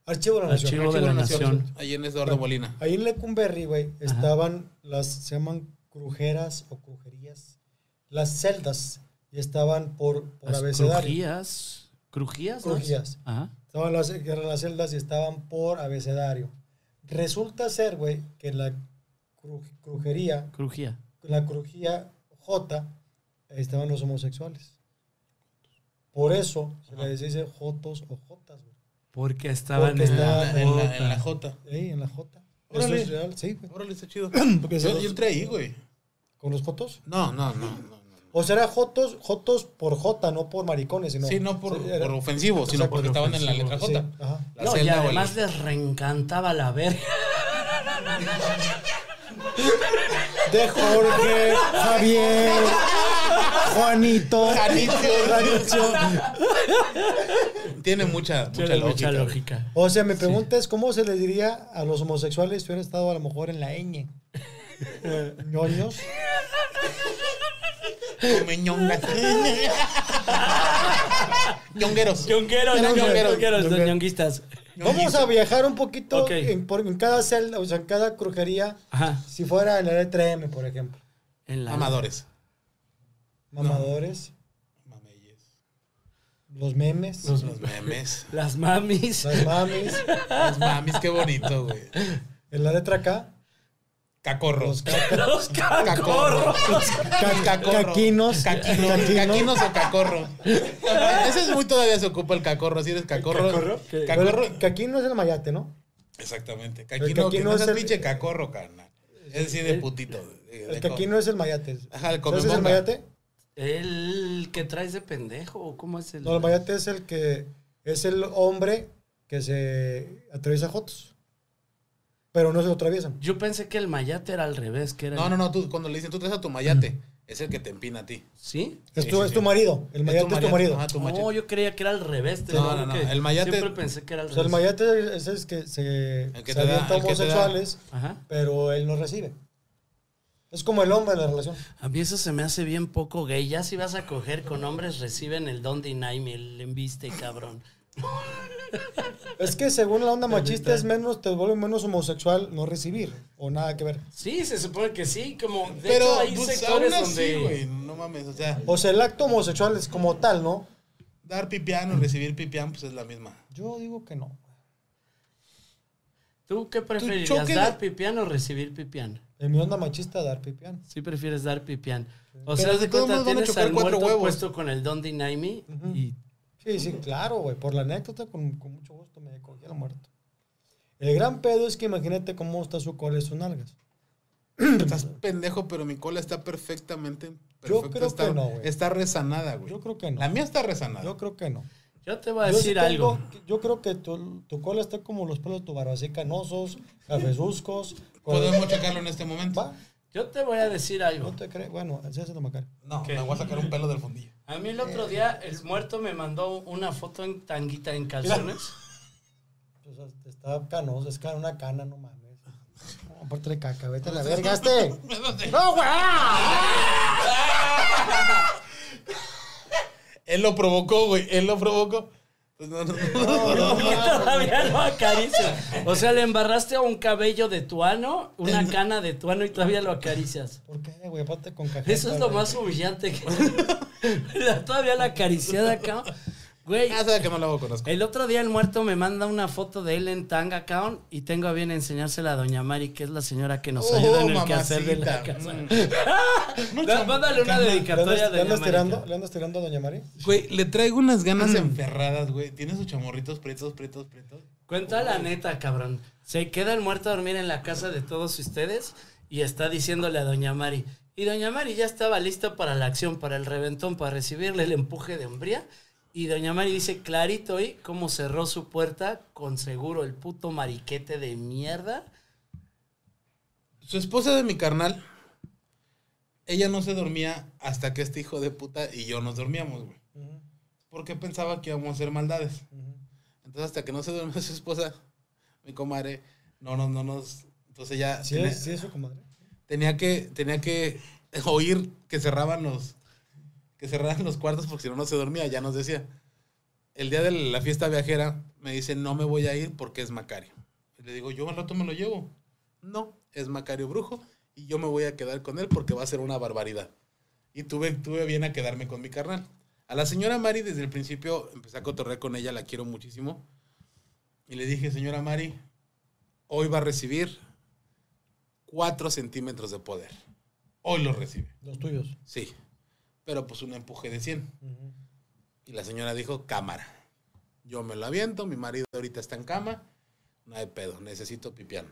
Archivo de la Nación. Archivo de la Nación. Ahí en Eduardo Molina. Ahí en Lecumberri, güey, estaban las, se llaman crujeras o crujerías, las celdas, y estaban por, por Las abecedario. crujías. ¿Crujías? no? Crujías. Ajá. Estaban las, eran las celdas y estaban por abecedario. Resulta ser, güey, que la cru- crujería, Crujía. la crujía J, estaban los homosexuales. Por eso se les dice Jotos o Jotas, güey. Porque estaban Porque en, estaba la En la, en la Jota. J. Ahí, en la J. Eso Órale. es real, sí, güey. Órale, está chido. Porque Yo, yo entré ahí, güey. ¿Con los Jotos? No, no, no, no. O será Jotos, Jotos por J, no por maricones, sino. sí, no por, Sí, por ofensivo, sino porque por estaban en la letra Sí, J. ajá. La No, y además les reencantaba la verga. De Jorge, Javier, Juanito, Janicio. Janicio. Tiene mucha, mucha Tiene lógica. mucha lógica. O sea, mi pregunta es: ¿cómo se les diría a los homosexuales si hubieran estado a lo mejor en la ñ? ñoños. Come ñongas. Ñongueros. Ñongueros, ñongueros, ñongueros, ñongueros. ñonguistas. Vamos a viajar un poquito en, por- en cada celda, o sea, en cada crujería. Ajá. Si fuera en la letra M, por ejemplo. En la... Amadores. Mamadores, Mameyes. los memes, Los memes. Las mamis. las mamis. Las mamis, qué bonito, güey. En la letra K, Cacorros. los cacorros. ca- Cacorro. caquinos. Caquinos, o cacorro. Ese es muy todavía se ocupa el cacorro. Si eres cacorro. cacorro? Cacorro. Caquino es el mayate, ¿no? Exactamente. Caquino, que no es el- pinche cacorro, carnal. Es decir, de putito. de- de El caquino es el mayate. Ajá, el ¿Sabes el mayate? El que traes de pendejo. ¿o ¿Cómo es el.? No, el mayate es el que es el hombre que se atraviesa jotos. Pero no se lo atraviesan. Yo pensé que el mayate era al revés, que era. No, no, no. Tú, cuando le dicen tú traes a tu mayate, es el que te empina a ti. ¿Sí? Es tu, sí, es tu marido. El mayate es tu marido. Ajá, tu No, yo creía que era al revés. te No, no, no, el mayate- Siempre pensé que era al O sea, el revés. mayate es el que se, El que se da- que da- homosexuales, pero él no recibe. Es como el hombre de la relación. A mí eso se me hace bien poco gay. Ya si vas a coger con hombres, reciben el don deny me, el embiste, cabrón. Es que según la onda machista es menos, te vuelve menos homosexual no recibir. O nada que ver. Sí, se supone que sí, como de Pero hecho hay pues, sectores aún así, donde güey, no mames, o sea, O sea, el acto homosexual es como tal, ¿no? dar pipián o recibir pipián, pues es la misma. Yo digo que no. ¿Tú qué preferirías, choque de- dar pipián o recibir pipián? En mi onda machista, dar pipián. Sí prefieres dar pipián. O Pero sea, de de todos cuenta, modos van a tienes chocar al cuatro muerto huevos. puesto con el don deny me y Sí, sí, claro, güey. Por la anécdota, con, con mucho gusto me cogí al muerto. El gran pedo es que imagínate cómo está su cola y sus nalgas. Estás pendejo, pero mi cola está perfectamente. Yo perfecta, creo está, que no, güey. Está resanada, güey. Yo creo que no. La mía está resanada. Yo creo que no. yo te voy a Yo sí decir tengo- algo. Yo creo que tu, tu cola está como los pelos de tu barba, así canosos, cafezuscos. con- Podemos checarlo en este momento. ¿Va? Yo te voy a decir algo. No te crees. Bueno, así hace Macario. No, ¿Qué? me voy a sacar un pelo del fundillo. A mí el otro día el muerto me mandó una foto en tanguita en calzones. O sea, está canoso, es una cana, no mames. No, aparte de caca, vete a la verga, este. ¡No, güey! Él lo provocó, güey. Él lo provocó. Pues no, no, no. Todavía lo acaricias. O sea, le embarraste a un cabello de tu ano, una cana de tu ano y todavía lo acaricias. ¿Por qué, güey? Aparte con cajeta. Eso es lo güey. más humillante que. La- todavía la acariciada acá. Güey, Ah, sabe que no lo hago conozco. el otro día el muerto me manda una foto de él en tanga caón y tengo a bien enseñársela a doña Mari, que es la señora que nos Oh, ayuda en el quehacer de la mamacita. casa. Mm. Da- Mándale una ¿Le dedicatoria a le doña andas tirando, ¿Le andas tirando a Doña Mari? Güey, le traigo unas ganas enferradas, güey. Tiene sus chamorritos prietos, prietos, prietos. Cuenta la neta, cabrón. Se queda el muerto a dormir en la casa de todos ustedes y está diciéndole a Doña Mari. Y Doña Mari ya estaba lista para la acción, para el reventón, para recibirle el empuje de hombría. Y Doña Mari dice clarito hoy cómo cerró su puerta con seguro el puto mariquete de mierda. Su esposa de mi carnal, ella no se dormía hasta que este hijo de puta y yo nos dormíamos, güey. Porque pensaba que íbamos a hacer maldades. Entonces, hasta que no se duerme su esposa, mi comadre, no, no, no nos. Entonces ya Sí, tenía, es, sí, es su comadre. tenía que, tenía que oír que cerraban los, que cerraran los cuartos porque si no, no se dormía, ya nos decía. El día de la fiesta viajera me dice, no me voy a ir porque es Macario. Y le digo, yo al rato me lo llevo. No, es Macario Brujo y yo me voy a quedar con él porque va a ser una barbaridad. Y tuve, tuve bien a quedarme con mi carnal. A la señora Mari desde el principio empecé a cotorrear con ella, la quiero muchísimo. Y le dije, señora Mari, hoy va a recibir 4 centímetros de poder. Hoy lo recibe. Los tuyos. Sí. Pero pues un empuje de 100. Y la señora dijo, cámara. Yo me lo aviento, mi marido ahorita está en cama. No hay pedo, necesito pipián.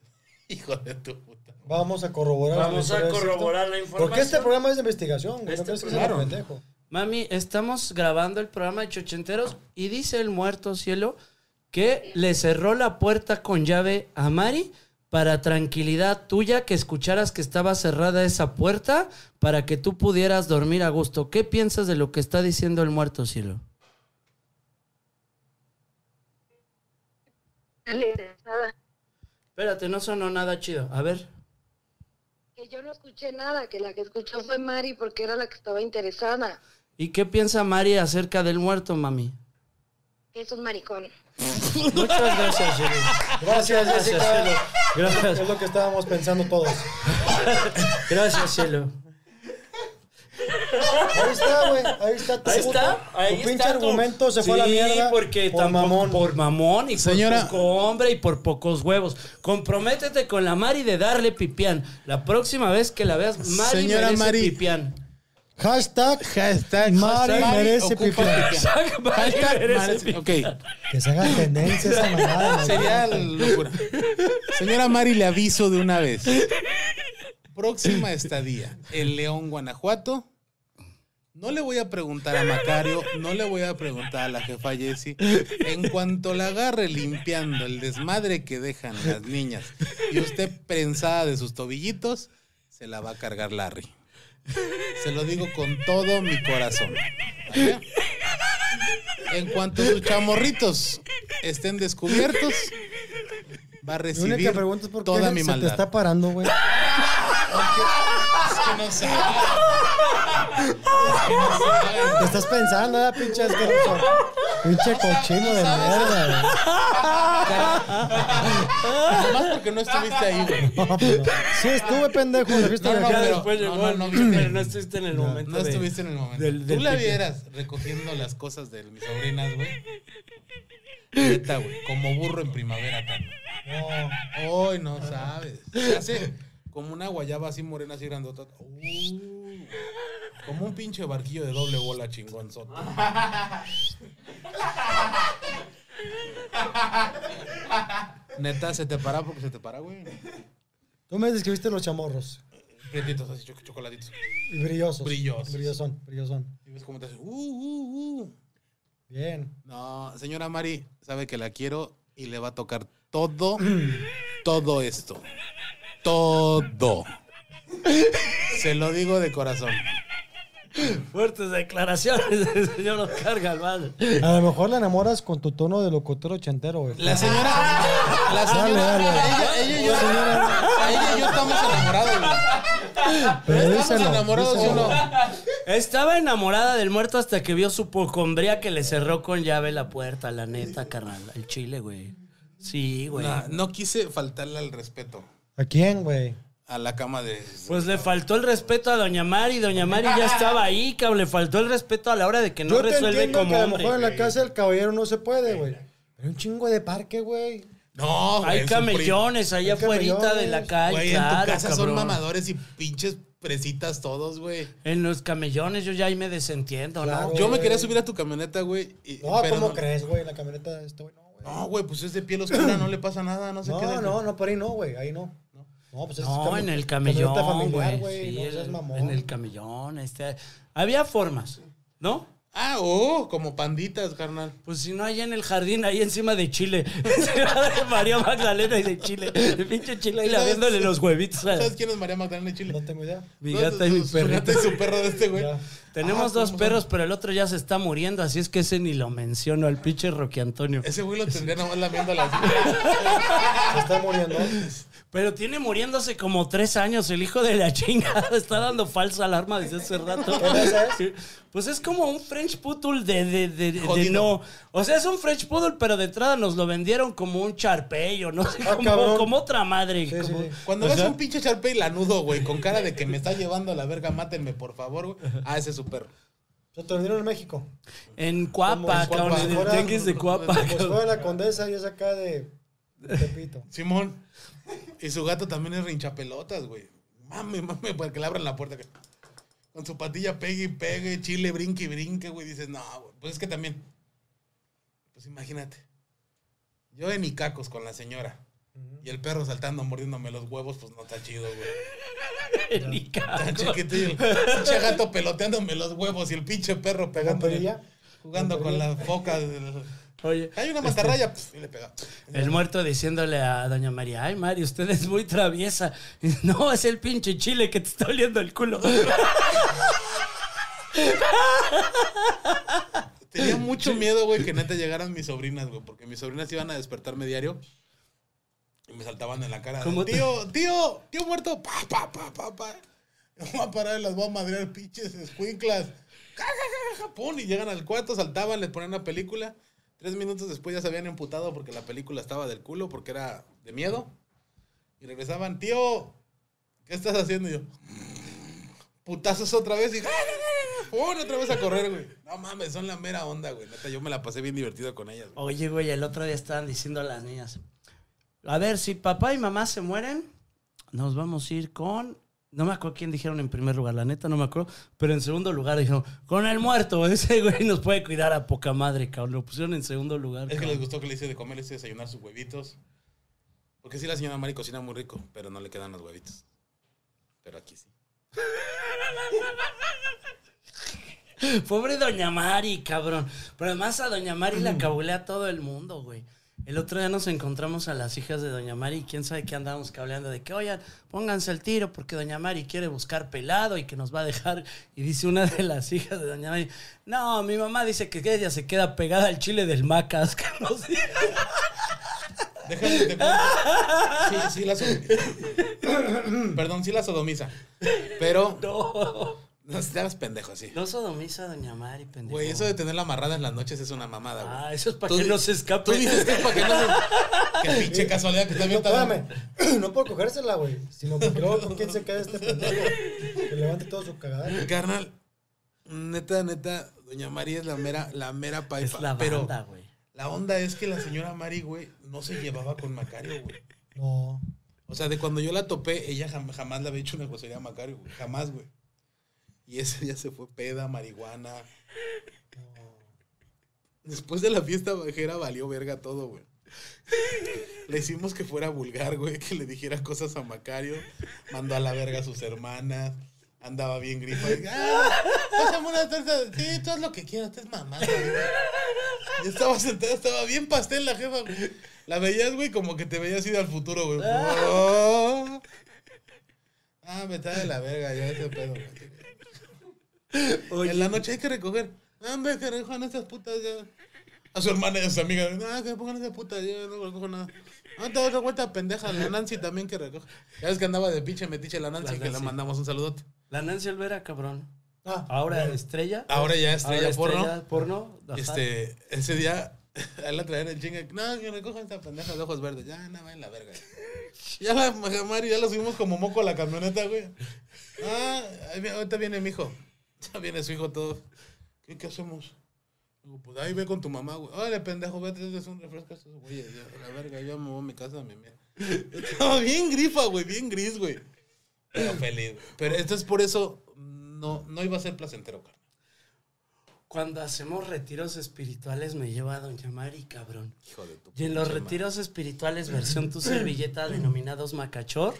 Hijo de tu puta. Vamos a corroborar. Vamos la a corroborar la información. Porque este programa es de investigación. Este no pendejo. Mami, estamos grabando el programa de Chochenteros y dice el muerto cielo que le cerró la puerta con llave a Mari para tranquilidad tuya que escucharas que estaba cerrada esa puerta para que tú pudieras dormir a gusto. ¿Qué piensas de lo que está diciendo el muerto cielo? interesada. Espérate, no sonó nada chido. A ver. Que yo no escuché nada, que la que escuchó fue Mari porque era la que estaba interesada. ¿Y qué piensa Mari acerca del muerto, mami? Es un maricón. Muchas gracias, cielo. Gracias, Gracias, Jessica. cielo. Gracias. Es lo que estábamos pensando todos. Gracias, cielo. Ahí está, güey. Ahí está tu Ahí puto- está, ahí tu pinche está tu- argumento se fue a la Sí, mierda. porque por tampoco- mamón. Por mamón y Señora- por poco hombre y por pocos huevos. Comprométete con la Mari de darle pipián. La próxima vez que la veas, Mari Señora merece Mari. pipián. Hashtag Hashtag Mari Mari merece pipián. pipián. Mari Hashtag merece pipián. Ok. Que se haga tendencia esa mamada. ¿no? Sería locura. Señora Mari, le aviso de una vez. Próxima estadía, en León, Guanajuato. No le voy a preguntar a Macario, no le voy a preguntar a la jefa Jessie. En cuanto la agarre limpiando el desmadre que dejan las niñas y usted prensada de sus tobillitos, se la va a cargar Larry. Se lo digo con todo mi corazón. En cuanto sus chamorritos estén descubiertos, va a Mi recibir única pregunta es por qué toda mi se te maldad. está parando, güey. Es que no sabe. ¿Qué estás pensando, eh, pinche asqueroso? Pinche cochino de mierda, güey. Nomás porque no estuviste ahí, güey. No, pero- Sí, estuve pendejo. ¿lo viste? No, no, Ya pero- después no, llegó no, no viste. no estuviste en el momento. No de- estuviste en el momento. del- del Tú la vieras recogiendo las cosas de mis sobrinas, güey. Neta, güey. Como burro en primavera acá. Hoy no sabes. Se hace como una guayaba así morena, así grandota. Uh, como un pinche barquillo de doble bola chingonzote. Neta, se te para porque se te para, güey. Tú me describiste los chamorros. Prietitos así, choc- chocolatitos. Y brillosos. Brillosos. Brillosón, brillosón. Y ves cómo te hace. Uh, uh, uh. Bien. No, señora Mari, sabe que la quiero y le va a tocar todo, todo esto. Todo. Se lo digo de corazón. Fuertes declaraciones del señor Oscar Galván. A lo mejor la enamoras con tu tono de locutor ochentero, güey. La señora, la señora, Dale, dale. Ella, ella y yo, ella y yo estamos enamorados, güey. Pero Estamos díselo, enamorados, ¿sí o díselo. no? Estaba enamorada del muerto hasta que vio su pocombría que le cerró con llave la puerta, la neta, carnal. El chile, güey. Sí, güey. No, no quise faltarle al respeto ¿A quién, güey? a la cama de. Pues le faltó el respeto a Doña Mari. Doña Mari ya estaba ahí, cabrón. Le faltó el respeto a la hora de que no Yo te resuelve entiendo como que a lo hombre. mejor en la casa del caballero no se puede, güey. Pero hay un chingo de parque, güey. No, güey, Hay camellones allá Hay afuera de la camellones. calle. Güey, en claro, tu casa son cabrón. mamadores y pinches presitas todos, güey. En los camellones yo ya ahí me desentiendo, Claro. ¿no? Yo me güey. quería subir a tu camioneta, güey. y- No, pero ¿cómo no- crees, güey? La camioneta de este güey, no, güey. No, güey, pues es de piel oscura, no le pasa nada, no se queda. No, no, no, por ahí no, güey. Ahí no. No, pues es No, en el camellón, familiar, güey. Sí, no seas en- mamón. en el camellón. Este, había formas, ¿no? Ah, oh, como panditas, carnal. Pues si no, allá en el jardín, ahí encima de Chile. Encima de María Magdalena y de Chile. El pinche Chile ahí laviéndole los huevitos. ¿Sabes quién es María Magdalena de Chile? No tengo idea. Mi gata y mi perrito. y su perro de este, güey. Ya. Tenemos Ah, dos ¿cómo perros, son? pero el otro ya se está muriendo, así es que ese ni lo menciono, al pinche Roque Antonio. Ese güey lo tendría nomás lamiendo las. Se está muriendo. Pero tiene muriéndose como tres años, el hijo de la chingada. Está dando falsa alarma desde hace rato. Pues es como un French Poodle de, de, de, de no. O sea, es un French Poodle, pero de entrada nos lo vendieron como un charpeyo, no sé, Ah, como, cabrón. como otra madre. Sí, sí, como- sí. Cuando ves sea, un pinche Sharpei lanudo, güey, con cara de que me está llevando a la verga, mátenme, por favor, güey. Ah, ese es su perro. Se te vendieron en México. En Como Cuapa, cabrón, en el de Cuapa. Pues fue la condesa y es acá de, de Tepito. Simón. Y su gato también es rinchapelotas, güey. Mame, mame, porque le abran la puerta. Con su patilla pegue y pegue, chile, brinque y brinque, güey. Dices, no, güey. Pues es que también. Pues imagínate. Yo en Icacos con la señora. Y el perro saltando, mordiéndome los huevos, pues no está chido, güey. Ni cago. Tan chiquito y el pinche gato peloteándome los huevos y el pinche perro pegándole. Jugando ¿Con la foca. del- Oye, Hay una mantarraya, pf, y le pega. el muerto diciéndole a doña María, ay Mari, usted es muy traviesa. No, es el pinche chile que te está oliendo el culo. Tenía mucho miedo, güey, que neta llegaran mis sobrinas, güey, porque mis sobrinas iban a despertarme diario y me saltaban en la cara. de, ¿Cómo te- Tío, tío, tío muerto, pa, pa, pa, pa, pa. Me voy a parar y las voy a madrear, pinches escuinclas. Ja, ja, ja, ja, pum, y llegan al cuarto, saltaban, les ponían una película. Tres minutos después ya se habían emputado porque la película estaba del culo, porque era de miedo. Y regresaban, tío, ¿qué estás haciendo? Y yo, putazos otra vez y. ¡pum! otra vez a correr, güey. No mames, son la mera onda, güey. Neta, yo me la pasé bien divertido con ellas. Oye, güey, el otro día estaban diciendo a las niñas, a ver, si papá y mamá se mueren, nos vamos a ir con... No me acuerdo quién dijeron en primer lugar, la neta no me acuerdo, pero en segundo lugar dijeron, con el muerto, ese güey nos puede cuidar a poca madre, cabrón. Lo pusieron en segundo lugar. Es que les gustó que le hice de comer, le hice desayunar sus huevitos. Porque sí, la señora Mari cocina muy rico, pero no le quedan los huevitos. Pero aquí sí. Pobre Doña Mari, cabrón. Pero además a Doña Mari la cabulea a todo el mundo, güey. El otro día nos encontramos a las hijas de Doña Mari y quién sabe qué andábamos hablando de que, oigan, pónganse el tiro porque Doña Mari quiere buscar pelado y que nos va a dejar. Y dice una de las hijas de Doña Mari, no, mi mamá dice que ella se queda pegada al chile del macas. Que nos diga". Déjame te. Sí, sí la sodomiza. Perdón, sí la sodomiza. Pero no, no estabas pendejo, sí. no sodomiza a Doña Mari, pendejo. Güey, eso de tenerla amarrada en las noches es una mamada, güey. Ah, eso es para que no se escape. Tú dices que es para que no se... Qué pinche casualidad que también No, está... espérame, no por cogérsela, güey, sino porque luego con quién se queda este pendejo. Que levante todo su cagadero. Carnal, neta, neta, Doña Mari es la mera, la mera paipa. Es la banda, güey. la onda es que la señora Mari, güey, no se llevaba con Macario, güey. No. O sea, de cuando yo la topé, ella jam- jamás le había hecho una grosería a Macario, güey. Jamás, güey. Y ese día se fue peda, marihuana. Después de la fiesta bajera valió verga todo, güey. Le hicimos que fuera vulgar, güey, que le dijera cosas a Macario. Mandó a la verga a sus hermanas. Andaba bien grifa. ¡Ah! Pásame una torta. Sí, tú haz lo que quieras, tú es mamá, güey. Y estaba sentada, estaba bien pastel la jefa, güey. La veías, güey, como que te veías ir al futuro, güey. Oh. Ah, me está de la verga, ya ese pedo, güey. En la noche hay que recoger. Ah, hombre, que recojan estas putas ya. A su hermana y a su amiga. Ah, que pongan esas putas, yo no recojo nada. Ah, te otra vuelta pendeja. La Nancy también que recoge. Ya ves que andaba de pinche metiche la Nancy, La que le Nancy. mandamos un saludote. La Nancy Olvera, cabrón. Ah, Ahora estrella. Ahora ya estrella Ahora porno. estrella porno. Ajá. Este, ese día, a él la traían el chingue. No, que recojan esta pendeja de ojos verdes. Ya, no, va en la verga. Ya la Mari, ya lo subimos como moco a la camioneta, güey. Ah, ahorita viene mi hijo. Ya viene su hijo todo. ¿Qué, qué hacemos? Digo, pues ahí ve con tu mamá, güey. Órale, pendejo, vete, es un refresco a estos güeyes. Ya, La verga, yo me voy a mi casa, mi mía. Estaba bien grifa, güey, bien gris, güey. Pero feliz, güey. Pero esto es por eso, no, no iba a ser placentero, carnal. Cuando hacemos retiros espirituales me lleva a Doña Mari, cabrón. Hijo de tu Y en los retiros espirituales, versión tu servilleta denominados macachor,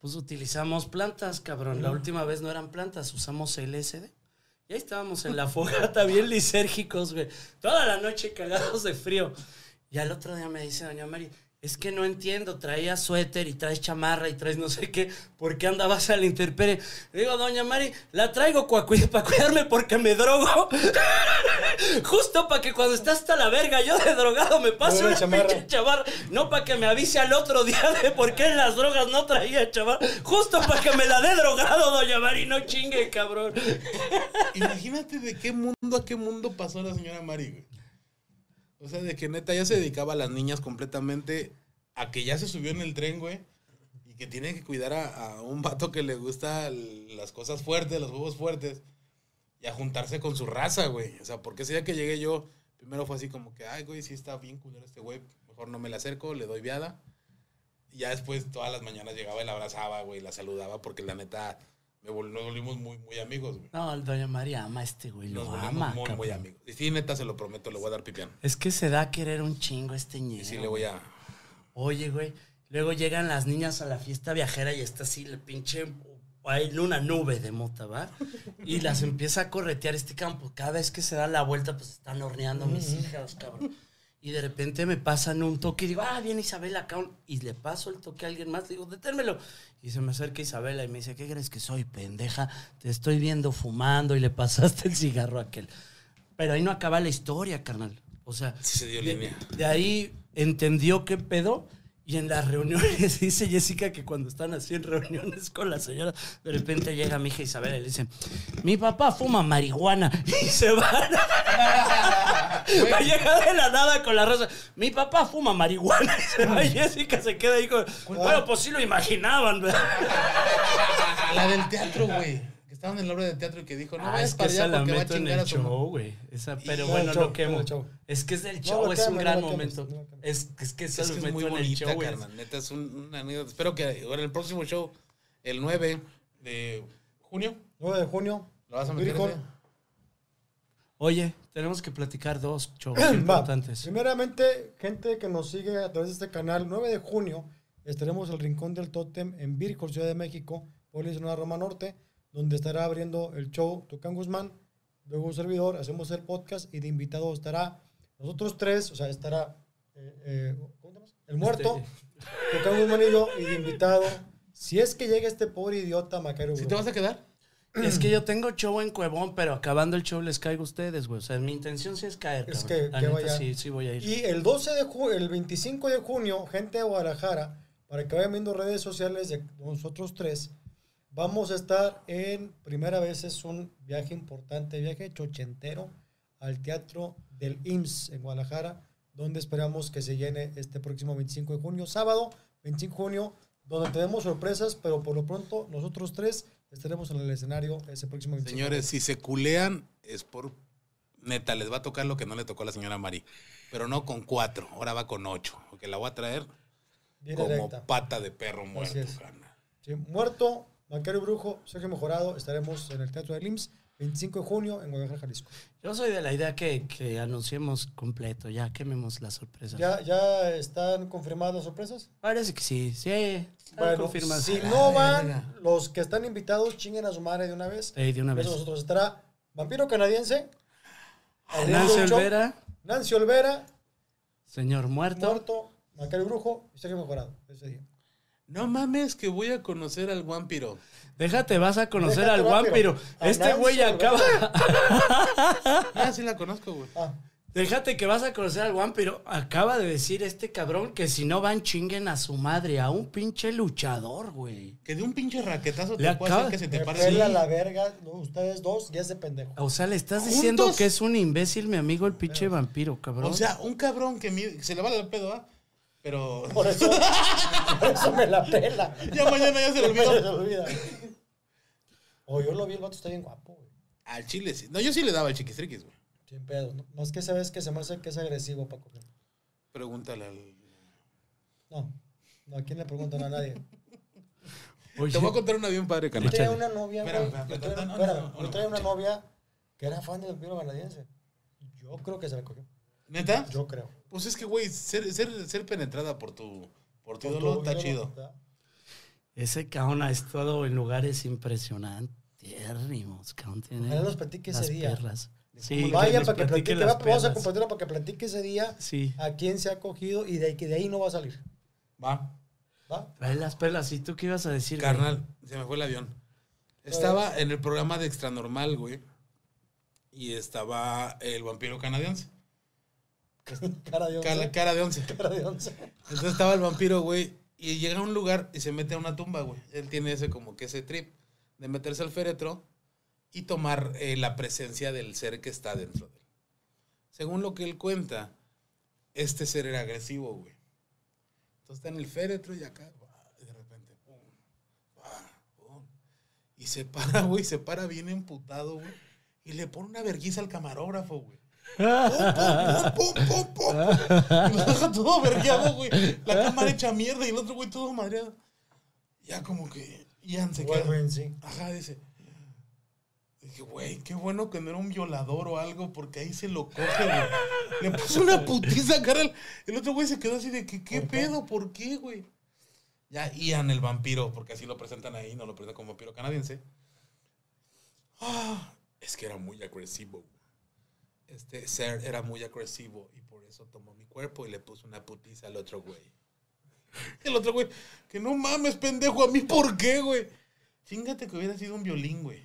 pues utilizamos plantas, cabrón. La última vez no eran plantas, usamos LSD. Y ahí estábamos en la fogata, bien lisérgicos, güey. Toda la noche cagados de frío. Y al otro día me dice Doña Mari, es que no entiendo, traías suéter y traes chamarra y traes no sé qué, ¿por qué andabas a la intemperie? Digo, Doña Mari, la traigo para cuidarme porque me drogo. Justo para que cuando está hasta la verga yo de drogado me pase Buena una chamarra. pinche chamarra. No para que me avise al otro día de por qué en las drogas no traía chamarra. Justo para que me la dé drogado, Doña Mari, no chingue, cabrón. Imagínate de qué mundo a qué mundo pasó la señora Mari, güey. O sea, de que neta ya se dedicaba a las niñas completamente a que ya se subió en el tren, güey. Y que tiene que cuidar a, a un vato que le gusta las cosas fuertes, los huevos fuertes. Y a juntarse con su raza, güey. O sea, porque ese día que llegué yo, primero fue así como que, ay, güey, sí está bien culero este güey. Mejor no me le acerco, le doy viada. Y ya después todas las mañanas llegaba y la abrazaba, güey, la saludaba porque la neta nos volvimos muy, muy amigos, güey. No, el Doña Mari ama a este güey, Nos lo volvimos ama. muy, cabrón. muy amigos. Y sí, neta, se lo prometo, le voy a dar pipián. Es que se da a querer un chingo este ñero. Y sí, le voy a... Oye, güey. Luego llegan las niñas a la fiesta viajera y está así el pinche. Hay una nube de mota, ¿va? Y las empieza a corretear este campo. Cada vez que se da la vuelta, pues están horneando mis hijas, cabrón. Y de repente me pasan un toque y digo, ah, viene Isabela acá. Y le paso el toque a alguien más. Digo, deténmelo. Y se me acerca Isabela y me dice, ¿qué crees que soy, pendeja? Te estoy viendo fumando y le pasaste el cigarro a aquel. Pero ahí no acaba la historia, carnal. O sea, Sí se dio de, línea. de ahí entendió qué pedo. Y en las reuniones dice Jessica que cuando están así en reuniones con la señora, de repente llega mi hija Isabel y le dice, mi papá fuma marihuana. Y se van. Va a llegar de la nada con la rosa. Mi papá fuma marihuana. Y se va y Jessica se queda ahí con, bueno, pues sí lo imaginaban. ¿verdad?". La del teatro, güey. Que estaba en el obra de teatro y que dijo, no Ah, es que esa la porque va a meto en chingar el show, güey. Esa- Pero No, bueno, lo quemo. Es que es del show, es un gran momento. Es, es que eso Es los que es meto muy en el bonita, carnal. Neta, es un, una anécdota. Espero que ahora en el próximo show, el 9 de junio, 9 de junio. lo vas a meter Virgo. Oye, tenemos que platicar dos shows Va. importantes. Primeramente, gente que nos sigue a través de este canal, 9 de junio estaremos el Rincón del Tótem en Virco, Ciudad de México, Polis Nueva Roma Norte, donde estará abriendo el show Tucán Guzmán, luego un servidor, hacemos el podcast y de invitado estará nosotros tres, o sea, estará eh, eh. El muerto, Este. tocando un manillo y de invitado. Si es que llega este pobre idiota Macario ¿Si te vas a quedar? Es que yo tengo show en Cuevón, pero acabando el show les caigo a ustedes, güey. O sea, mi intención sí es caer. Es que- que neta, vaya. sí, sí voy a ir. Y el 12 de junio, el 25 de junio, gente de Guadalajara, para que vayan viendo redes sociales de nosotros tres, vamos a estar en, primera vez es un viaje importante, viaje chochentero al Teatro del IMSS en Guadalajara, donde esperamos que se llene este próximo 25 de junio, sábado 25 de junio, donde tenemos sorpresas, pero por lo pronto nosotros tres estaremos en el escenario ese próximo 25 de Señores, si se culean, es por. Neta, les va a tocar lo que no le tocó a la señora Mari. Pero no con cuatro, ahora va con ocho. Porque la voy a traer Bien como directa. pata de perro muerto. Sí, muerto, Macario Brujo, Sergio Mejorado, estaremos en el Teatro del IMSS 25 de junio en Guadalajara, Jalisco. Yo soy de la idea que, que anunciemos completo, ya quememos la sorpresa. ¿Ya, ¿Ya están confirmadas las sorpresas? Parece que sí, sí. Bueno, si no verga. van, los que están invitados chinguen a su madre de una vez. Ey, de una vez. Nosotros estará Vampiro Canadiense, Nancy Olvera, Nancy Olvera, señor muerto. Muerto, Macario Brujo y Sergio Mejorado ese día. No mames, que voy a conocer al Vampiro. Déjate, vas a conocer Déjate, al vampiro. Este güey acaba. Ah, sí la conozco, güey. Ah, Déjate que vas a conocer al vampiro. Acaba de decir este cabrón que si no van chinguen a su madre, a un pinche luchador, güey. Que de un pinche raquetazo Le te puede acaba- hacer que se te pare. Sí. la verga, no, ustedes dos, ya ese pendejo. O sea, le estás ¿Juntos? diciendo que es un imbécil, mi amigo, el pinche vampiro, cabrón. O sea, un cabrón que, se le va el pedo, ¿ah? Pero Por eso, por eso me la pela. ya mañana ya se le Se olvidó. olvida. O yo lo vi, el vato está bien guapo, güey. Al chile sí. No, yo sí le daba el chiquistriquis, güey. Sin pedo. No, no es que sabes que se me hace que es agresivo para coger. Pregúntale al. No. No, ¿a quién le preguntan a nadie? Oye, Te voy a contar una bien padre, Yo carnal. tenía una novia, güey. Yo tenía- no, yo no. una novia que era fan del vampiro canadiense. Yo creo que se la cogió. ¿Neta? Yo creo. Pues es que, güey, ser, ser, ser penetrada por tu, por tu ídolo está chido. ese cabrón ha estado en lugares impresionantes. cabrón. Tiene Ojalá nos platique ese las día. perlas. Sí, Vaya para que platique platique. las va- Vamos a compartirlo para que platique ese día Sí. a quién se ha cogido y de ahí, que de ahí no va a salir. Va. ¿Va? Trae las perlas. ¿Y tú qué ibas a decir? güey? Carnal, se me fue el avión. Estaba en el programa de Extra Normal, güey. Y estaba el vampiro canadiense. Cara de once. Cara, cara de once. Cara de once. Entonces estaba el vampiro, güey, y llega a un lugar y se mete a una tumba, güey. Él tiene ese como que ese trip de meterse al féretro y tomar eh, la presencia del ser que está dentro de él. Según lo que él cuenta, este ser era agresivo, güey. Entonces está en el féretro y acá, y de repente, pum, pum. Y se para, güey, se para bien emputado, güey. Y le pone una vergüenza al camarógrafo, güey. ¡Pum, pum, pum, pum! Y lo deja todo vergueado, güey. La cámara hecha mierda y el otro güey todo madreado. Ya como que Ian se queda. Ajá, dice. Dije, güey, qué bueno que no era un violador o algo, porque ahí se lo coge, güey. Le puso una putiza, carnal. El otro güey se quedó así de que, ¿qué ¿Por qué? pedo? ¿Por qué, güey? Ya Ian el vampiro, porque así lo presentan ahí, no lo presentan como vampiro canadiense. Ah, es que era muy agresivo. güey. Este ser era muy agresivo y por eso tomó mi cuerpo y le puso una putiza al otro güey. El otro güey, que no mames, pendejo, a mí, ¿por qué, güey? Chingate que hubiera sido un violín, güey.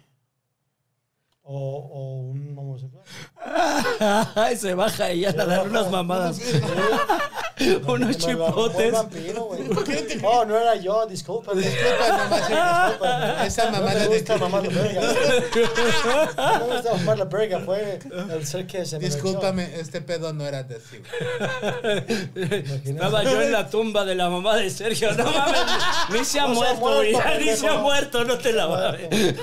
O, o un homosexual. Ay, se baja ahí a dar unas mamadas. Unos chipotes. No, no era yo, disculpa. Disculpa, mamá, Disculpa. Esa No mamada me de gusta mamar la verga. No me gusta mamar la verga, fue el ser que se me Discúlpame, este pedo no era de güey. Estaba yo en la tumba de la mamá de Sergio. No mames, ni se ha No se ha muerto, ni se ha muerto, no te la mames.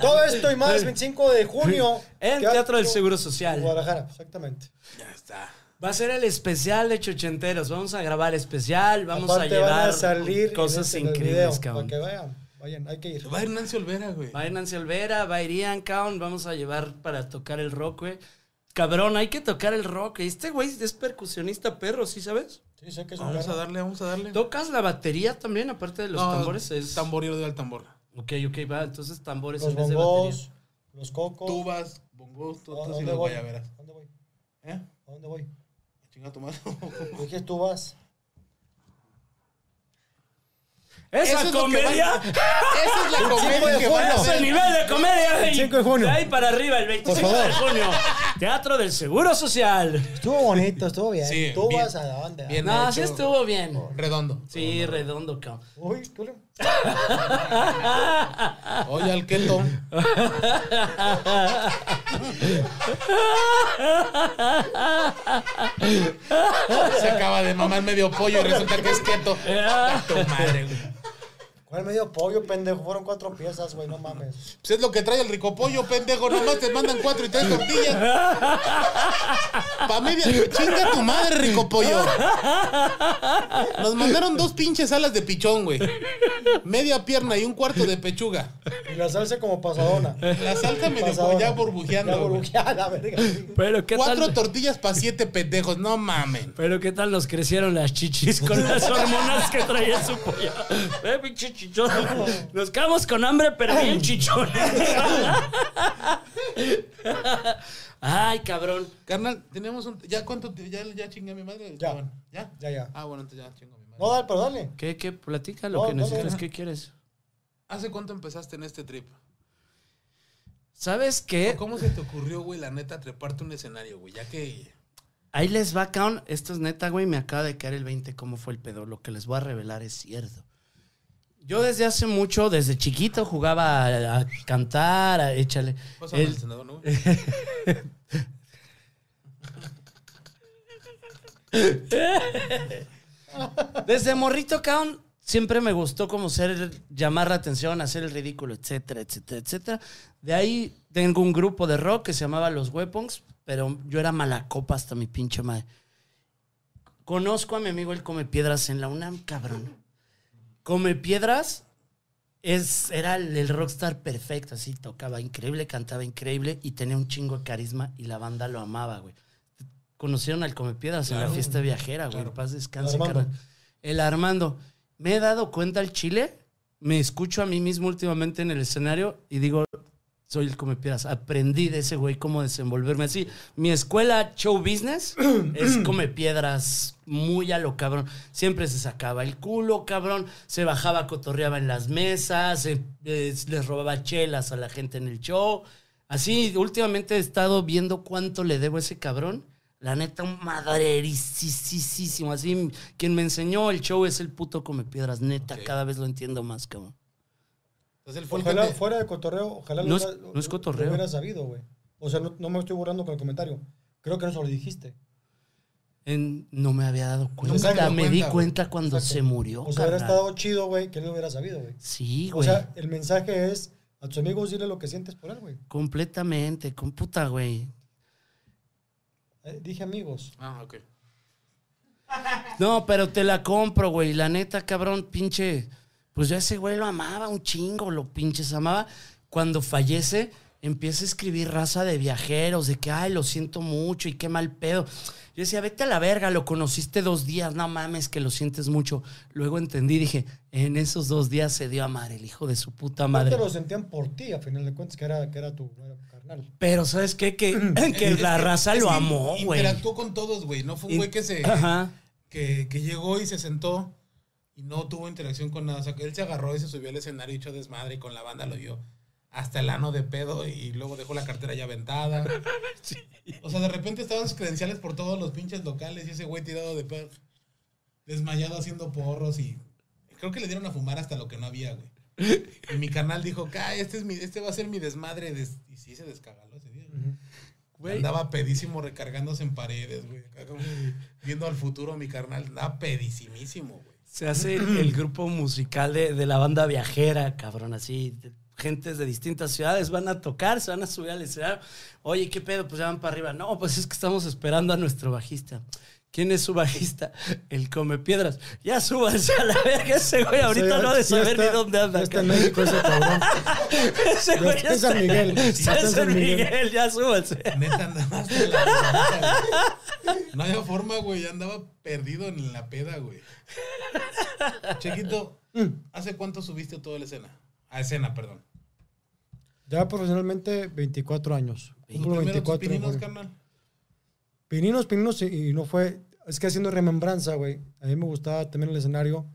Todo esto y más, 25 de junio. En Teatro del Seguro Social. Guadalajara, exactamente. Ya está. Va a ser el especial de Chochenteros. Vamos a grabar especial. Vamos Aparte a van llevar a salir cosas increíbles, video, cabrón. Para que vayan, vayan, hay que ir. Va a ir Nancy Olvera, güey. Va a ir Nancy Olvera, va a ir Ian Count. Vamos a llevar para tocar el rock, güey. Cabrón, hay que tocar el rock. Este güey es percusionista perro, ¿sí sabes? Sí, sé que es un Vamos a darle, vamos a darle. ¿Tocas la batería también, aparte de los No, tambores? Es... Tamborero al tambor. Ok, ok, va. Entonces tambores Los en vez de batería. Los cocos. Tubas, bongos, ¿A todos y voy? guayaberas. ¿A dónde voy? ¿Eh? ¿A dónde voy? Chinga tu madre. Dije, tú vas. Esa Eso comedia. Esa es la comedia que van a hacer. nivel de comedia. güey. 5 de junio. De ahí para arriba, el 25 favor. de junio. Teatro del Seguro Social. Estuvo bonito, estuvo bien. Sí, tú bien. vas a dónde. Bien. No, hecho. sí estuvo bien. Redondo. Sí, redondo, cabrón. Uy, ¿qué le- Oye, al keto. Se acaba de mamar medio pollo y resulta que es keto. Tu madre, güey. ¿Cuál medio pollo, pendejo? Fueron cuatro piezas, güey, no mames. Pues es lo que trae el rico pollo, pendejo. Nomás te mandan cuatro y tres tortillas. Pa' media. Chinga tu madre, rico pollo. Nos mandaron dos pinches alas de pichón, güey. Media pierna y un cuarto de pechuga. Y la salsa como pasadona. La salsa me dejó Pasadona. ya burbujeando. Ya burbujeada, verga. Pero qué Cuatro tal. tortillas para siete pendejos. No mamen. Pero qué tal nos crecieron las chichis con las hormonas que traía su pollo. Eh, pinche chichón. Nos quedamos con hambre, pero bien chichón. Ay, cabrón. Carnal, tenemos un. ¿Ya cuánto? ¿Ya, ya chingué a mi madre? Ya. Bueno, ¿Ya? Ya, ya. Ah, bueno, entonces ya chingo a mi madre. No, dale, pero dale. ¿Qué, qué? Platica lo No, que no, necesitas. no. ¿Qué quieres? ¿Hace cuánto empezaste en este trip? ¿Sabes qué? ¿Cómo se te ocurrió, güey, la neta, treparte un escenario, güey? Ya que. Ahí les va, cabrón. Esto es neta, güey. Me acaba de caer el 20 cómo fue el pedo. Lo que les voy a revelar es cierto. Yo desde hace mucho, desde chiquito, jugaba a, a cantar, a échale. Pásame El- el senador, ¿no? Desde morrito, cabrón, siempre me gustó como ser, llamar la atención, hacer el ridículo, etcétera, etcétera, etcétera. De ahí tengo un grupo de rock que se llamaba Los Weapons, pero yo era mala copa hasta mi pinche madre. Conozco a mi amigo el Come Piedras en la UNAM, cabrón. Come Piedras es, era el, el rockstar perfecto, así tocaba increíble, cantaba increíble y tenía un chingo de carisma y la banda lo amaba, güey. Conocieron al Come Piedras en la fiesta viajera, güey. Claro. Paz descanse, Armando. carnal. El Armando. Me he dado cuenta al chile, me escucho a mí mismo últimamente en el escenario y digo, soy el Come Piedras. Aprendí de ese güey cómo desenvolverme así. Mi escuela show business es Come Piedras muy a lo cabrón. Siempre se sacaba el culo, cabrón. Se bajaba, cotorreaba en las mesas, eh, eh, les robaba chelas a la gente en el show. Así, últimamente he estado viendo cuánto le debo a ese cabrón. La neta, un madrerisísimo. Así, quien me enseñó el show es el puto Come Piedras. Neta, cada vez lo entiendo más, cabrón. Entonces él fue el que Ojalá, te- fuera de cotorreo, ojalá No lo es- hubiera- no es cotorreo. Lo hubiera sabido, güey. O sea, no, no me estoy burlando con el comentario. Creo que no se lo dijiste. En- no me había dado cuenta. dio me cuenta, di güey. cuenta cuando Exacto. se murió. O sea, hubiera carnal. estado chido, güey, que él lo hubiera sabido, güey. Sí, O güey. sea, el mensaje es a tus amigos dile lo que sientes por él, güey. completamente. Con puta, güey. Eh, dije amigos. Ah, ok. No, pero te la compro, güey. La neta, cabrón, pinche. Pues yo a ese güey lo amaba un chingo, lo pinches amaba. Cuando fallece, empieza a escribir raza de viajeros, de que, ay, lo siento mucho y qué mal pedo. Yo decía, vete a la verga, lo conociste dos días, no mames, que lo sientes mucho. Luego entendí, dije, en esos dos días se dio a amar el hijo de su puta madre. lo sentían por ti, a final de cuentas, que era, que era tu, carnal. Pero, ¿sabes qué? Que, que la raza es lo amó, güey. Interactuó con todos, güey. No fue un güey que se. Ajá. Que, que llegó y se sentó y no tuvo interacción con nada. O sea, que él se agarró y se subió al escenario y echó desmadre y con la banda lo dio hasta el ano de pedo y luego dejó la cartera ya aventada. O sea, de repente estaban sus credenciales por todos los pinches locales y ese güey tirado de pedo, desmayado haciendo porros y creo que le dieron a fumar hasta lo que no había, güey. Y mi canal dijo, "Ca, este, es mi, este va a ser mi desmadre. des-". Y sí, se descagaló ese día. güey. Güey. Andaba pedísimo recargándose en paredes, güey. Acá como Viendo al futuro, mi carnal. Andaba pedísimísimo, güey. Se hace el, grupo musical de, de la banda viajera, cabrón, así. de- Gentes de distintas ciudades van a tocar, se van a subir al escenario. Oye, ¿qué pedo? Pues ya van para arriba. No, pues es que estamos esperando a nuestro bajista. ¿Quién es su bajista? El Come Piedras. Ya súbanse a la verga ese güey. Ahorita Sí, no ha de saber está- ni dónde anda. Está en. México ese cabrón. Ese güey está en San Miguel, está en San Miguel, ya súbanse. Neta, andaba hasta la güey. No había forma, güey. ya Andaba perdido en la peda, güey. Chequito, ¿hace cuánto subiste toda la escena? A escena, perdón. Ya profesionalmente, 24 años. ¿Tu Cumplo primero tus 24 en pininos, carnal? Pininos, pininos, y no fue. Es que haciendo remembranza, güey. A mí me gustaba también el escenario.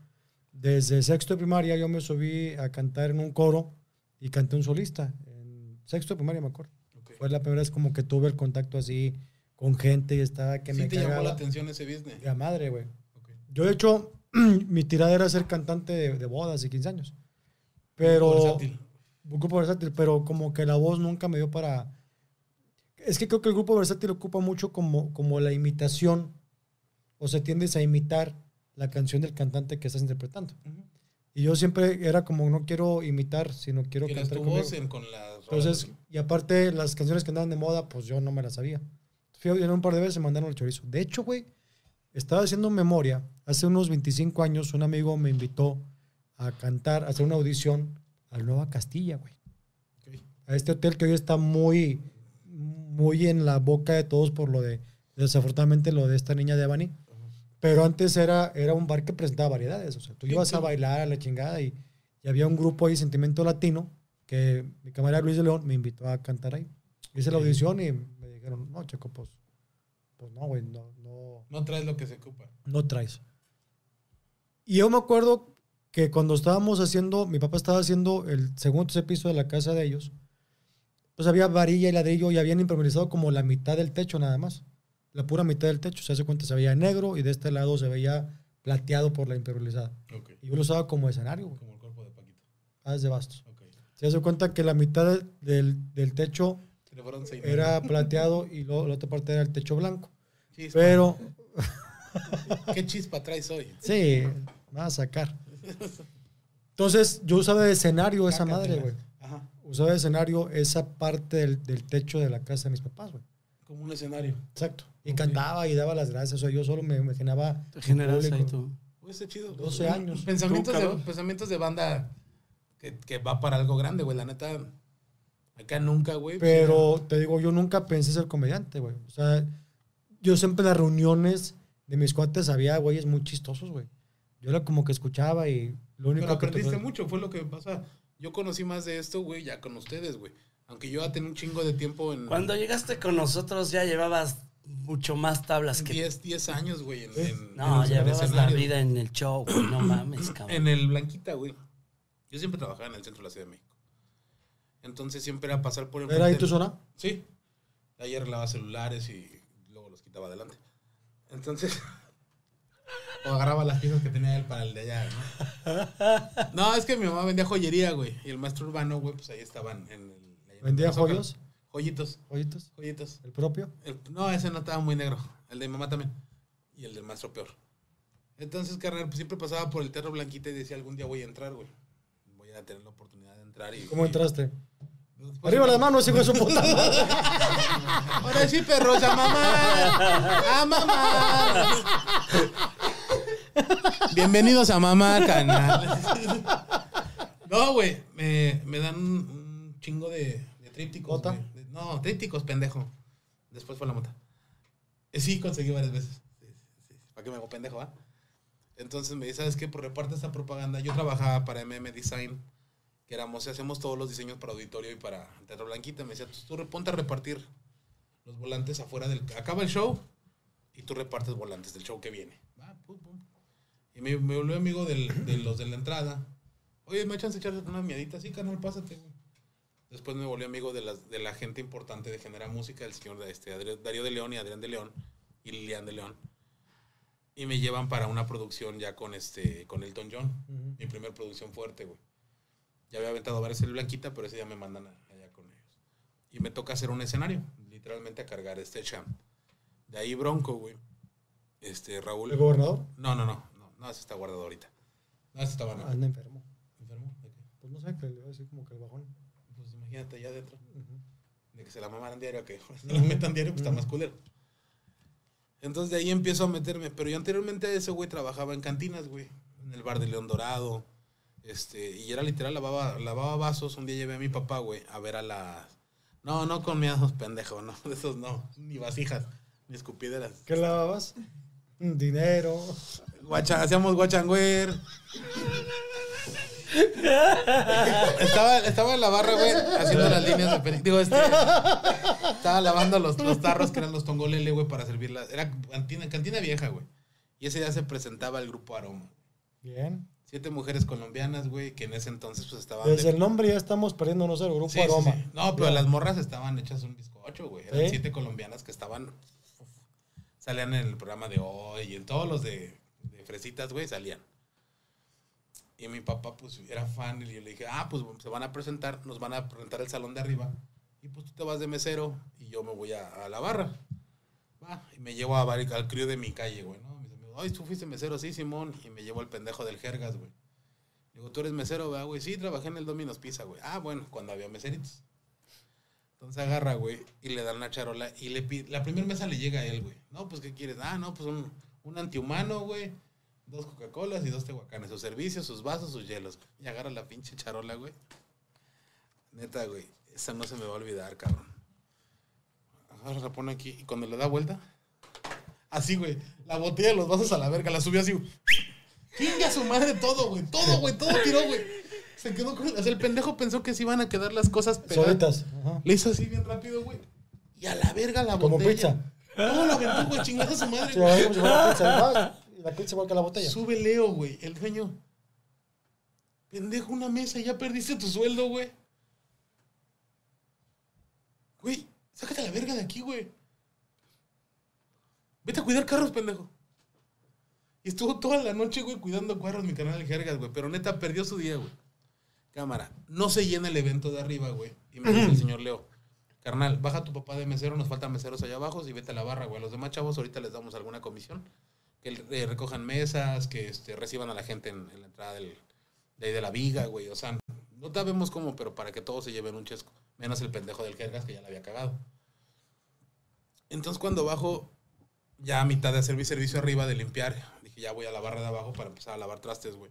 Desde sexto de primaria yo me subí a cantar en un coro y canté un solista. En sexto de primaria, me acuerdo. Ok. Fue la primera vez como que tuve el contacto así con gente y estaba que ¿Sí me te llamó cagaba. la atención ese business? La madre, güey. Ok. Yo, de hecho, mi tirada era ser cantante de, de bodas y 15 años. Pero. Versátil. Un grupo versátil, pero como que la voz nunca me dio para. Es que creo que el grupo versátil ocupa mucho como, como la imitación. O sea, tiendes a imitar la canción del cantante que estás interpretando. Y yo siempre era como, no quiero imitar, sino quiero cantar tu voz en- con las Entonces, y aparte, las canciones que andaban de moda, pues yo no me las sabía. Fui a un par de veces me mandaron el chorizo. De hecho, güey, estaba haciendo memoria. Hace unos 25 años, un amigo me invitó a cantar, a hacer una audición a Nueva Castilla, güey. A este hotel que hoy está muy, muy en la boca de todos por lo de, desafortunadamente, lo de esta niña de Ebony. Pero antes era, era un bar que presentaba variedades. O sea, tú Sí, ibas a bailar a la chingada y, y había un grupo ahí, Sentimiento Latino, que mi camarada Luis de León me invitó a cantar ahí. Hice la audición y me dijeron, no, Checo, pues, pues no, güey, no, no, No traes lo que se ocupa. no traes. Y yo me acuerdo que cuando estábamos haciendo, mi papá estaba haciendo el segundo tercer piso de la casa de ellos, pues había varilla y ladrillo y habían improvisado como la mitad del techo nada más. La pura mitad del techo. Se hace cuenta, se veía negro y de este lado se veía plateado por la impermeabilizada. Y yo lo usaba como escenario, güey. Como el cuerpo de Paquito. Haz de bastos. Se hace cuenta que la mitad del, del, techo era plateado y luego la otra parte era el techo blanco. Chispa. Pero, ¿Qué chispa traes hoy? sí, me va a sacar. Entonces, yo usaba de escenario esa madre, güey. Ajá. Usaba de escenario esa parte del, del techo de la casa de mis papás, güey. Como un escenario. Exacto. Y cantaba y daba las gracias. O sea, yo solo me imaginaba. Te generas ahí tú. Uy, está chido. 12 años. Pensamientos, de, pensamientos de banda que, que va para algo grande, güey. La neta, acá nunca, güey. Pero te digo, yo nunca pensé ser comediante, güey. O sea, yo siempre en las reuniones de mis cuates había güeyes muy chistosos, güey. Yo era como que escuchaba y lo único Pero que... aprendiste mucho, fue lo que pasa. Yo conocí más de esto, güey, ya con ustedes, güey. Aunque yo ya tenía un chingo de tiempo en... Cuando llegaste con nosotros ya llevabas mucho más tablas que... 10, 10 años, güey. En, en- No, en llevabas la vida en el show, güey. No mames, cabrón. En el Blanquita, güey. Yo siempre trabajaba en el centro de la Ciudad de México. Entonces siempre era pasar por ¿Era ahí tu zona? Sí. Ahí arreglaba celulares y luego los quitaba adelante. Entonces. o agarraba las piezas que tenía él para el de allá, ¿no? No, es que mi mamá vendía joyería, güey. Y el maestro urbano, güey, pues ahí estaban en el. en ¿Vendía el Zócalo. Joyitos, ¿Joyitos? joyitos. ¿El propio? El- no, ese no estaba muy negro. El de mi mamá también. Y el del maestro peor. Entonces, carnal, pues siempre pasaba por el Terro Blanquita y decía, algún día voy a entrar, güey. Voy a tener la oportunidad de entrar y... ¿Cómo y- entraste? Después- Arriba las manos, hijo de su puta madre. Ahora sí, perros, a mamá. A mamá. Bienvenidos a mamá, canal. No, güey. Me, me dan un, chingo de, de trípticos. No, trípticos, pendejo. Después fue la mota. Eh, Sí, conseguí varias veces. Sí, sí, sí. ¿Para qué me hago pendejo, va? Entonces me dice, ¿sabes qué? Pues reparte esta propaganda. Yo trabajaba para MM Design, que éramos, hacemos todos los diseños para auditorio y para Teatro Blanquita. Me decía, tú, tú ponte a repartir los volantes afuera del... Acaba el show y tú repartes volantes del show que viene. Va, pum, pum. Y me, volvió amigo de los de la entrada. Oye, ¿me echan a echar una miadita? Sí, canal, pásate, güey. Después me volvió amigo de, las, de la gente importante de Genera Música, el señor este, Adri- Darío de León y Adrián de León y Lilian de León. Y me llevan para una producción ya con este con Elton John. Mi primer producción fuerte, güey. Ya había aventado varias el Blanquita, pero ese día me mandan allá con ellos. Y me toca hacer un escenario, literalmente a cargar este champ. De ahí Bronco, güey. Este, Raúl. ¿El gobernador? No, no, no, no, no, ese está guardado ahorita. No, ese estaba no. Anda enfermo. ¿Enfermo? ¿De qué? Pues no sé, que le voy a decir como que el bajón. Pues imagínate allá adentro. De que se la mamaran diario, que se la metan diario, pues está más culero. Entonces de ahí empiezo a meterme. Pero yo anteriormente a eso, güey, trabajaba en cantinas, güey. En el bar de León Dorado. Este, y era literal, lavaba, lavaba vasos. Un día llevé a mi papá, güey, a ver a las... No, no con miados, pendejo, no. De esos no. Ni vasijas, ni escupideras. ¿Qué lavabas? Dinero. Guacha, hacíamos guachangüer. Estaba, estaba en la barra, güey, haciendo las líneas de peri- Digo, este. Estaba lavando los, los tarros que eran los tongolele, güey, para servirlas. Era cantina, cantina vieja, güey. Y ese día se presentaba el grupo Aroma. Bien. Siete mujeres colombianas, güey, que en ese entonces pues estaban. Desde de- el nombre ya estamos perdiéndonos el grupo Sí, Aroma. sí. No, pero las morras estaban hechas un bizcocho, güey. Eran siete colombianas que estaban. salían en el programa de hoy y en todos los de, de fresitas, güey, salían. Y mi papá, pues, era fan y yo le dije, ah, pues se van a presentar, nos van a presentar el salón de arriba. Y pues tú te vas de mesero y yo me voy a, la barra. Va, y me llevo a, al crío de mi calle, güey, ¿no? Mis amigos, ay, tú fuiste mesero, sí, Simón. Y me llevo al pendejo del Jergas, güey. Digo, tú eres mesero, ¿verdad, güey? Sí, trabajé en el Domino's Pizza, güey. Ah, bueno, cuando había meseritos. Entonces agarra, güey, y le dan la charola. Y le pide, la primera mesa le llega a él, güey. No, pues, ¿qué quieres? Ah, no, pues un antihumano, güey. Dos Coca-Colas y dos tehuacanes. Sus servicios, sus vasos, sus hielos. Y agarra la pinche charola, güey. Neta, güey. Esa no se me va a olvidar, cabrón. Agarra, la pone aquí. Y cuando le da vuelta, así, güey. La botella de los vasos a la verga. La subió así. Chinga su madre todo, güey. Todo, güey. Todo tiró, güey. Se quedó con. O sea, el pendejo pensó que se iban a quedar las cosas pegadas. Ajá. Le hizo así bien rápido, güey. Y a la verga la Como botella. pizza. No, lo aventó, güey. Chingada su madre, Se y Y la pizza igual que la botella. Sube Leo, güey. El dueño. Pendejo, una mesa. Ya perdiste tu sueldo, güey. Güey, sácate la verga de aquí, güey. Vete a cuidar carros, pendejo. Y estuvo toda la noche, güey, cuidando carros mi canal de jergas, güey. Pero neta, perdió su día, güey. Cámara, no se llena el evento de arriba, güey. Y me dice el señor Leo, carnal, baja tu papá de mesero, nos faltan meseros allá abajo y vete a la barra, güey. A los demás chavos ahorita les damos alguna comisión. Que eh, recojan mesas, que este, reciban a la gente en, la entrada del, de la viga, güey. O sea, no sabemos cómo, pero para que todos se lleven un chesco. Menos el pendejo del Jergas que ya la había cagado. Entonces cuando bajo, ya a mitad de hacer mi servicio arriba de limpiar, dije, ya voy a la barra de abajo para empezar a lavar trastes, güey.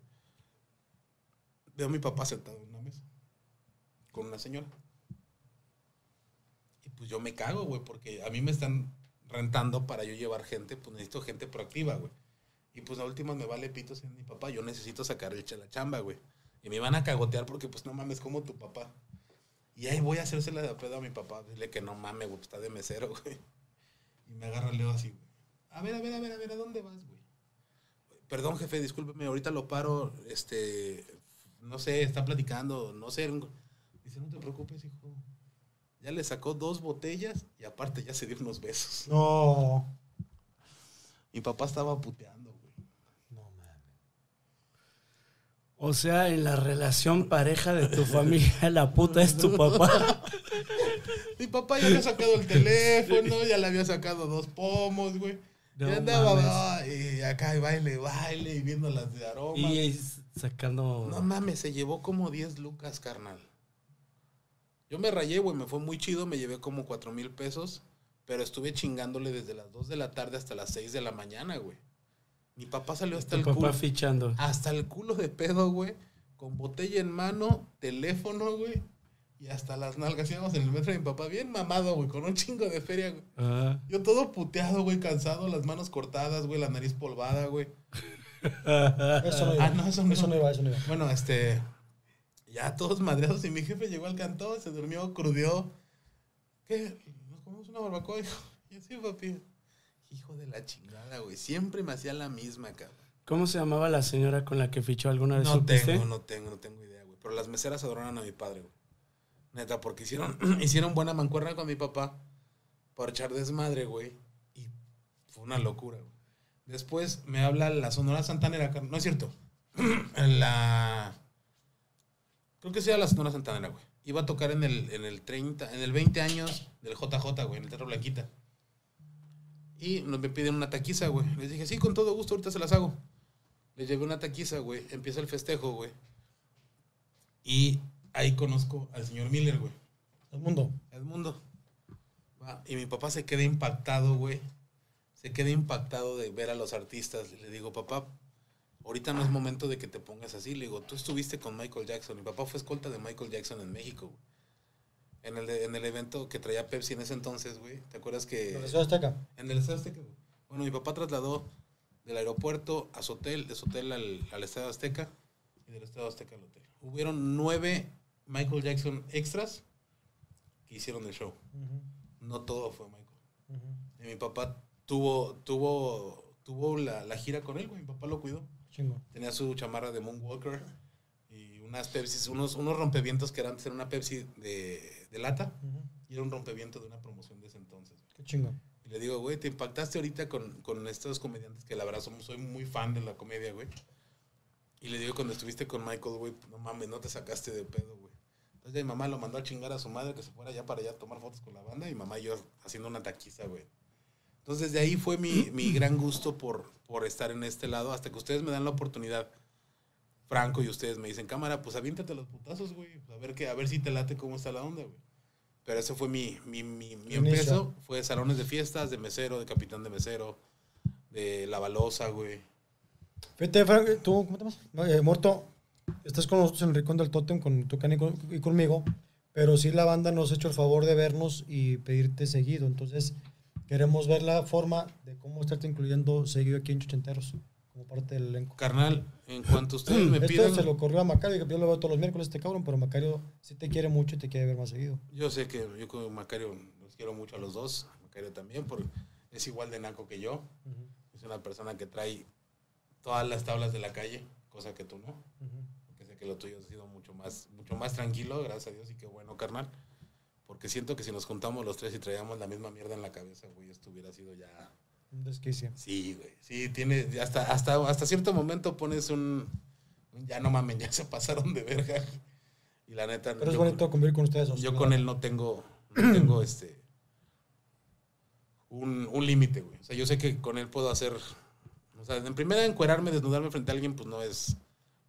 Veo a mi papá sentado en una mesa con una señora. Y pues yo me cago, güey, porque a mí me están rentando para yo llevar gente, pues necesito gente proactiva, güey. Y pues a últimas me vale pito siendo mi papá, yo necesito sacar el la chamba, güey. Y me van a cagotear porque pues no mames como tu papá. Y ahí voy a hacérsela de pedo a mi papá, dile que no mames, güey, está de mesero, güey. Y me agarra Leo así, güey. A ver, a ver, a ver, a ver, ¿a dónde vas, güey? Perdón, jefe, discúlpeme, ahorita lo paro, este, no sé, está platicando, no sé. Dice, no te preocupes, hijo. Ya le sacó dos botellas y aparte ya se dio unos besos. No. Mi papá estaba puteando, güey. No mames. O sea, en la relación pareja de tu familia, la puta es tu papá. Mi papá ya había sacado el teléfono, ya le había sacado dos pomos, güey. No ya andaba mames. y acá y baile, baile y viendo las de aroma. Y sacando. No mames, se llevó como 10 lucas, carnal. Yo me rayé, güey, me fue muy chido, me llevé como 4 mil pesos, pero estuve chingándole desde las 2 de la tarde hasta las 6 de la mañana, güey. Mi papá salió hasta el papá culo. fichando. Hasta el culo de pedo, güey. Con botella en mano, teléfono, güey. Y hasta las nalgas. Íbamos en el metro de mi papá, bien mamado, güey, con un chingo de feria, güey. Ah. Yo todo puteado, güey, cansado, las manos cortadas, güey, la nariz polvada, güey. Eso no iba. Ah, no, eso no. Eso no iba, eso no iba. Bueno, este. Ya todos madreados y mi jefe llegó al cantón, se durmió, crudeó. ¿Qué? ¿Nos comemos una barbacoa, hijo? Y sí, papi. Hijo de la chingada, güey. Siempre me hacía la misma, cabrón. ¿Cómo se llamaba la señora con la que fichó alguna vez? No supiste? tengo, no tengo, no tengo idea, güey. Pero las meseras adoraron a mi padre, güey. Neta, porque hicieron, hicieron buena mancuerna con mi papá para echar desmadre, güey. Y fue una locura, güey. Después me habla la Sonora Santanera, no es cierto. La. Creo que sea la Sonora Santanera, güey. Iba a tocar en el, en el 30, en el 20 años del JJ, güey, en el Teatro Blanquita. Y nos me piden una taquiza, güey. Les dije, sí, con todo gusto, ahorita se las hago. Les llevé una taquiza, güey. Empieza el festejo, güey. Y ahí conozco al señor Miller, güey. Edmundo. Va, Y mi papá se queda impactado, güey. Se queda impactado de ver a los artistas. Le digo, papá, ahorita no es momento de que te pongas así. Le digo, tú estuviste con Michael Jackson. Mi papá fue escolta de Michael Jackson en México, güey. En el, en el evento que traía Pepsi en ese entonces, güey. ¿Te acuerdas que...? La Ciudad Azteca. En el Azteca, güey. Bueno, mi papá trasladó del aeropuerto a su hotel, de su hotel al, al Estadio Azteca. y del Estado Azteca al hotel. Hubieron nueve Michael Jackson extras que hicieron el show. No todo fue Michael. Y mi papá tuvo, tuvo, tuvo la, la gira con él, güey. Mi papá lo cuidó. Chingo. Tenía su chamarra de Moonwalker y unas Pepsi, unos, unos rompevientos que eran antes era una Pepsi de, de lata y era un rompeviento de una promoción de ese entonces. Qué chingo. Y le digo, güey, te impactaste ahorita con, con estos comediantes que la verdad somos, soy muy fan de la comedia, güey. Y le digo, cuando estuviste con Michael, güey, no mames, no te sacaste de pedo, güey. Entonces ya mi mamá lo mandó a chingar a su madre que se fuera allá para allá a tomar fotos con la banda y mamá y yo haciendo una taquiza, güey. Entonces de ahí fue mi, mi gran gusto por, por estar en este lado hasta que ustedes me dan la oportunidad, Franco y ustedes me dicen, cámara, pues aviéntate los putazos, güey. A ver, que, a ver si te late cómo está la onda, güey. Pero ese fue mi, mi, mi, mi empiezo. Fue de salones de fiestas, de mesero, de capitán de mesero, de la balosa, güey. Fíjate, Frank, tú, ¿cómo te llamas? Eh, Muerto, estás con nosotros en el Rincón del Totem, con tu y, con- y conmigo, pero sí la banda nos ha hecho el favor de vernos y pedirte seguido. Entonces, queremos ver la forma de cómo estarte incluyendo seguido aquí en Chuchenteros, como parte del elenco. Carnal, en cuanto ustedes me Esto pidan... se lo ocurrió a Macario, que yo lo veo todos los miércoles, este cabrón, pero Macario sí te quiere mucho y te quiere ver más seguido. Yo sé que yo con Macario los quiero mucho a los dos. Macario también, porque es igual de naco que yo. Es una persona que trae todas las tablas de la calle, cosa que tú no. Que sé que lo tuyo ha sido mucho más, mucho más tranquilo, gracias a Dios, y qué bueno, carnal. Porque siento que si nos juntamos los tres y traíamos la misma mierda en la cabeza, güey, esto hubiera sido ya... Un desquicio. Sí, güey. Sí, tiene... Hasta, hasta, hasta cierto momento pones un... un Ya no mamen, ya se pasaron de verga. Y la neta... Pero es yo- bonito convivir con ustedes. yo con él no tengo, no tengo este un, un límite, güey. O sea, yo sé que con él puedo hacer. O sea, en primera encuerarme, desnudarme frente a alguien, pues no es,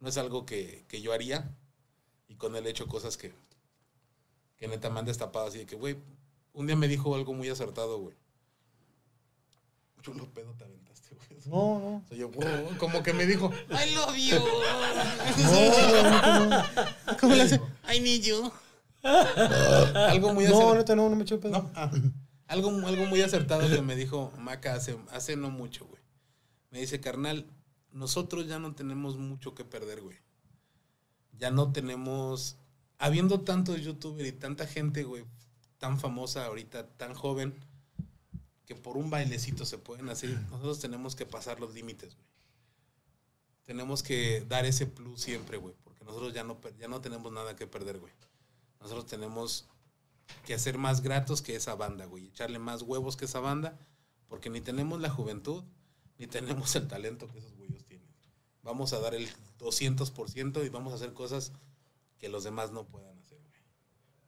no es algo que, que yo haría. Y con él he hecho cosas que, que neta me han destapado así de que, güey, un día me dijo algo muy acertado, güey. Chulo pedo te aventaste, güey. No, no. O sea, yo, "Wow", como que me dijo, I love you. ¿Cómo le hace? I need you. algo muy No, acertado. neta, no, no me eché pedo. No, ah, algo, algo muy acertado que me dijo Maca hace, hace no mucho, güey. Me dice, carnal, nosotros ya no tenemos mucho que perder, güey. Ya no tenemos... Habiendo tantos youtubers y tanta gente, güey, tan famosa ahorita, tan joven, que por un bailecito se pueden hacer, nosotros tenemos que pasar los límites, güey. Tenemos que dar ese plus siempre, güey, porque nosotros ya no, ya no tenemos nada que perder, güey. Nosotros tenemos que hacer más gratos que esa banda, güey. Echarle más huevos que esa banda, porque ni tenemos la juventud, ni tenemos el talento que esos güeyos tienen. Vamos a dar el 200% y vamos a hacer cosas que los demás no puedan hacer, güey.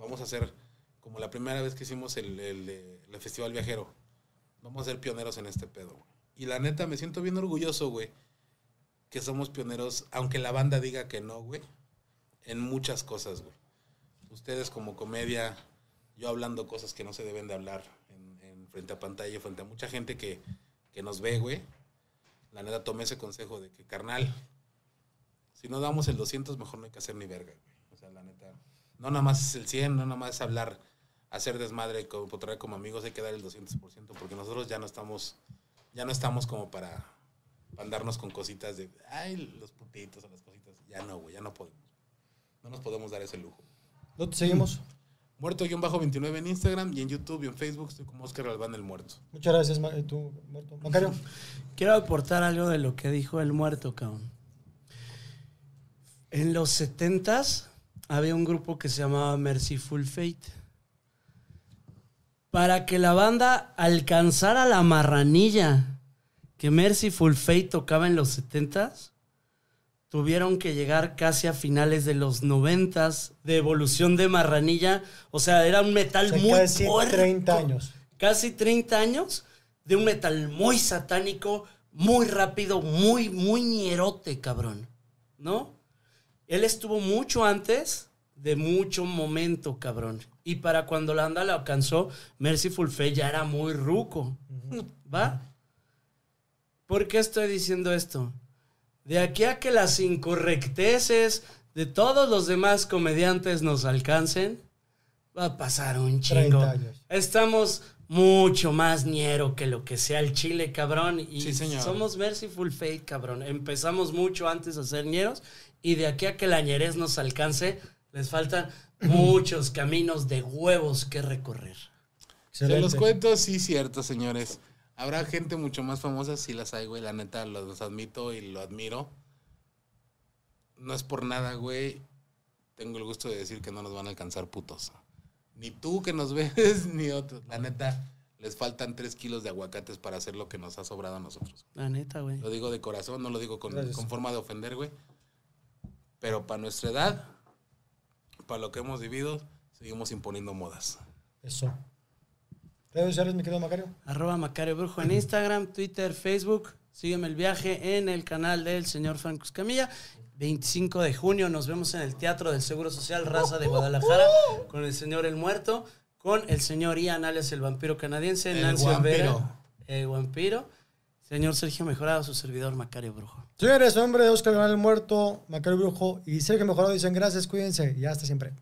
Vamos a hacer como la primera vez que hicimos el, el, Festival Viajero. Vamos a ser pioneros en este pedo, güey. Y la neta, me siento bien orgulloso, güey, que somos pioneros, aunque la banda diga que no, güey, en muchas cosas, güey. Ustedes como comedia, yo hablando cosas que no se deben de hablar en frente a pantalla, frente a mucha gente que, que nos ve, güey. La neta tomé ese consejo de que, carnal, si no damos el 200, mejor no hay que hacer ni verga, güey. La neta, no nada más es el 100, no nada más es hablar, hacer desmadre, como, traer como amigos, hay que dar el 200%, porque nosotros ya no estamos, ya no estamos como para, para andarnos con cositas de, ay, los putitos o las cositas. Ya no, güey, ya no podemos. No nos podemos dar ese lujo. ¿No te seguimos? Muerto-29 en Instagram y en YouTube y en Facebook estoy como Oscar Galván el Muerto. Muchas gracias, Ma- eh, tú, Muerto. Macario. Quiero aportar algo de lo que dijo el muerto, cabrón. En los 70s había un grupo que se llamaba Merciful Fate. Para que la banda alcanzara la marranilla que Merciful Fate tocaba en los 70s, tuvieron que llegar casi a finales de los 90s de evolución de marranilla. O sea, era un metal O sea, muy casi puerco. 30 años. Casi 30 años de un metal muy satánico, muy rápido, muy, muy ñerote, cabrón. ¿No? Él estuvo mucho antes de mucho momento, cabrón. Y para cuando la anda lo alcanzó, Merciful Fate ya era muy ruco. ¿Va? ¿Por qué estoy diciendo esto? De aquí a que las incorrecteces de todos los demás comediantes nos alcancen, va a pasar un 30 chingo. años. Estamos mucho más ñero que lo que sea el chile, cabrón. Y Sí, señor. somos Merciful Fate, cabrón. Empezamos mucho antes a ser ñeros y de aquí a que la ñerez nos alcance, les faltan muchos caminos de huevos que recorrer. Se los Excelente. cuento, sí, cierto, señores. Habrá gente mucho más famosa, sí las hay, güey. La neta, los admito y lo admiro. No es por nada, güey. Tengo el gusto de decir que no nos van a alcanzar putos. Ni tú que nos ves, ni otros. La neta, les faltan tres kilos de aguacates para hacer lo que nos ha sobrado a nosotros. La neta, güey. Lo digo de corazón, no lo digo con forma de ofender, güey. Pero para nuestra edad, para lo que hemos vivido, seguimos imponiendo modas. Eso. ¿Redes sociales, mi querido Macario? Arroba Macario Brujo en Instagram, Twitter, Facebook. Sígueme el viaje en el canal del señor Franco Escamilla. 25 de junio nos vemos en el Teatro del Seguro Social Raza de Guadalajara con el señor El Muerto, con el señor Ian alias el vampiro canadiense, El Nancy vampiro. Olvera, el vampiro, señor Sergio Mejorado, su servidor Macario Brujo. Señores, nombre de Oscar Granal Muerto, Macario Brujo y Sergio Mejorado dicen gracias, cuídense y hasta siempre.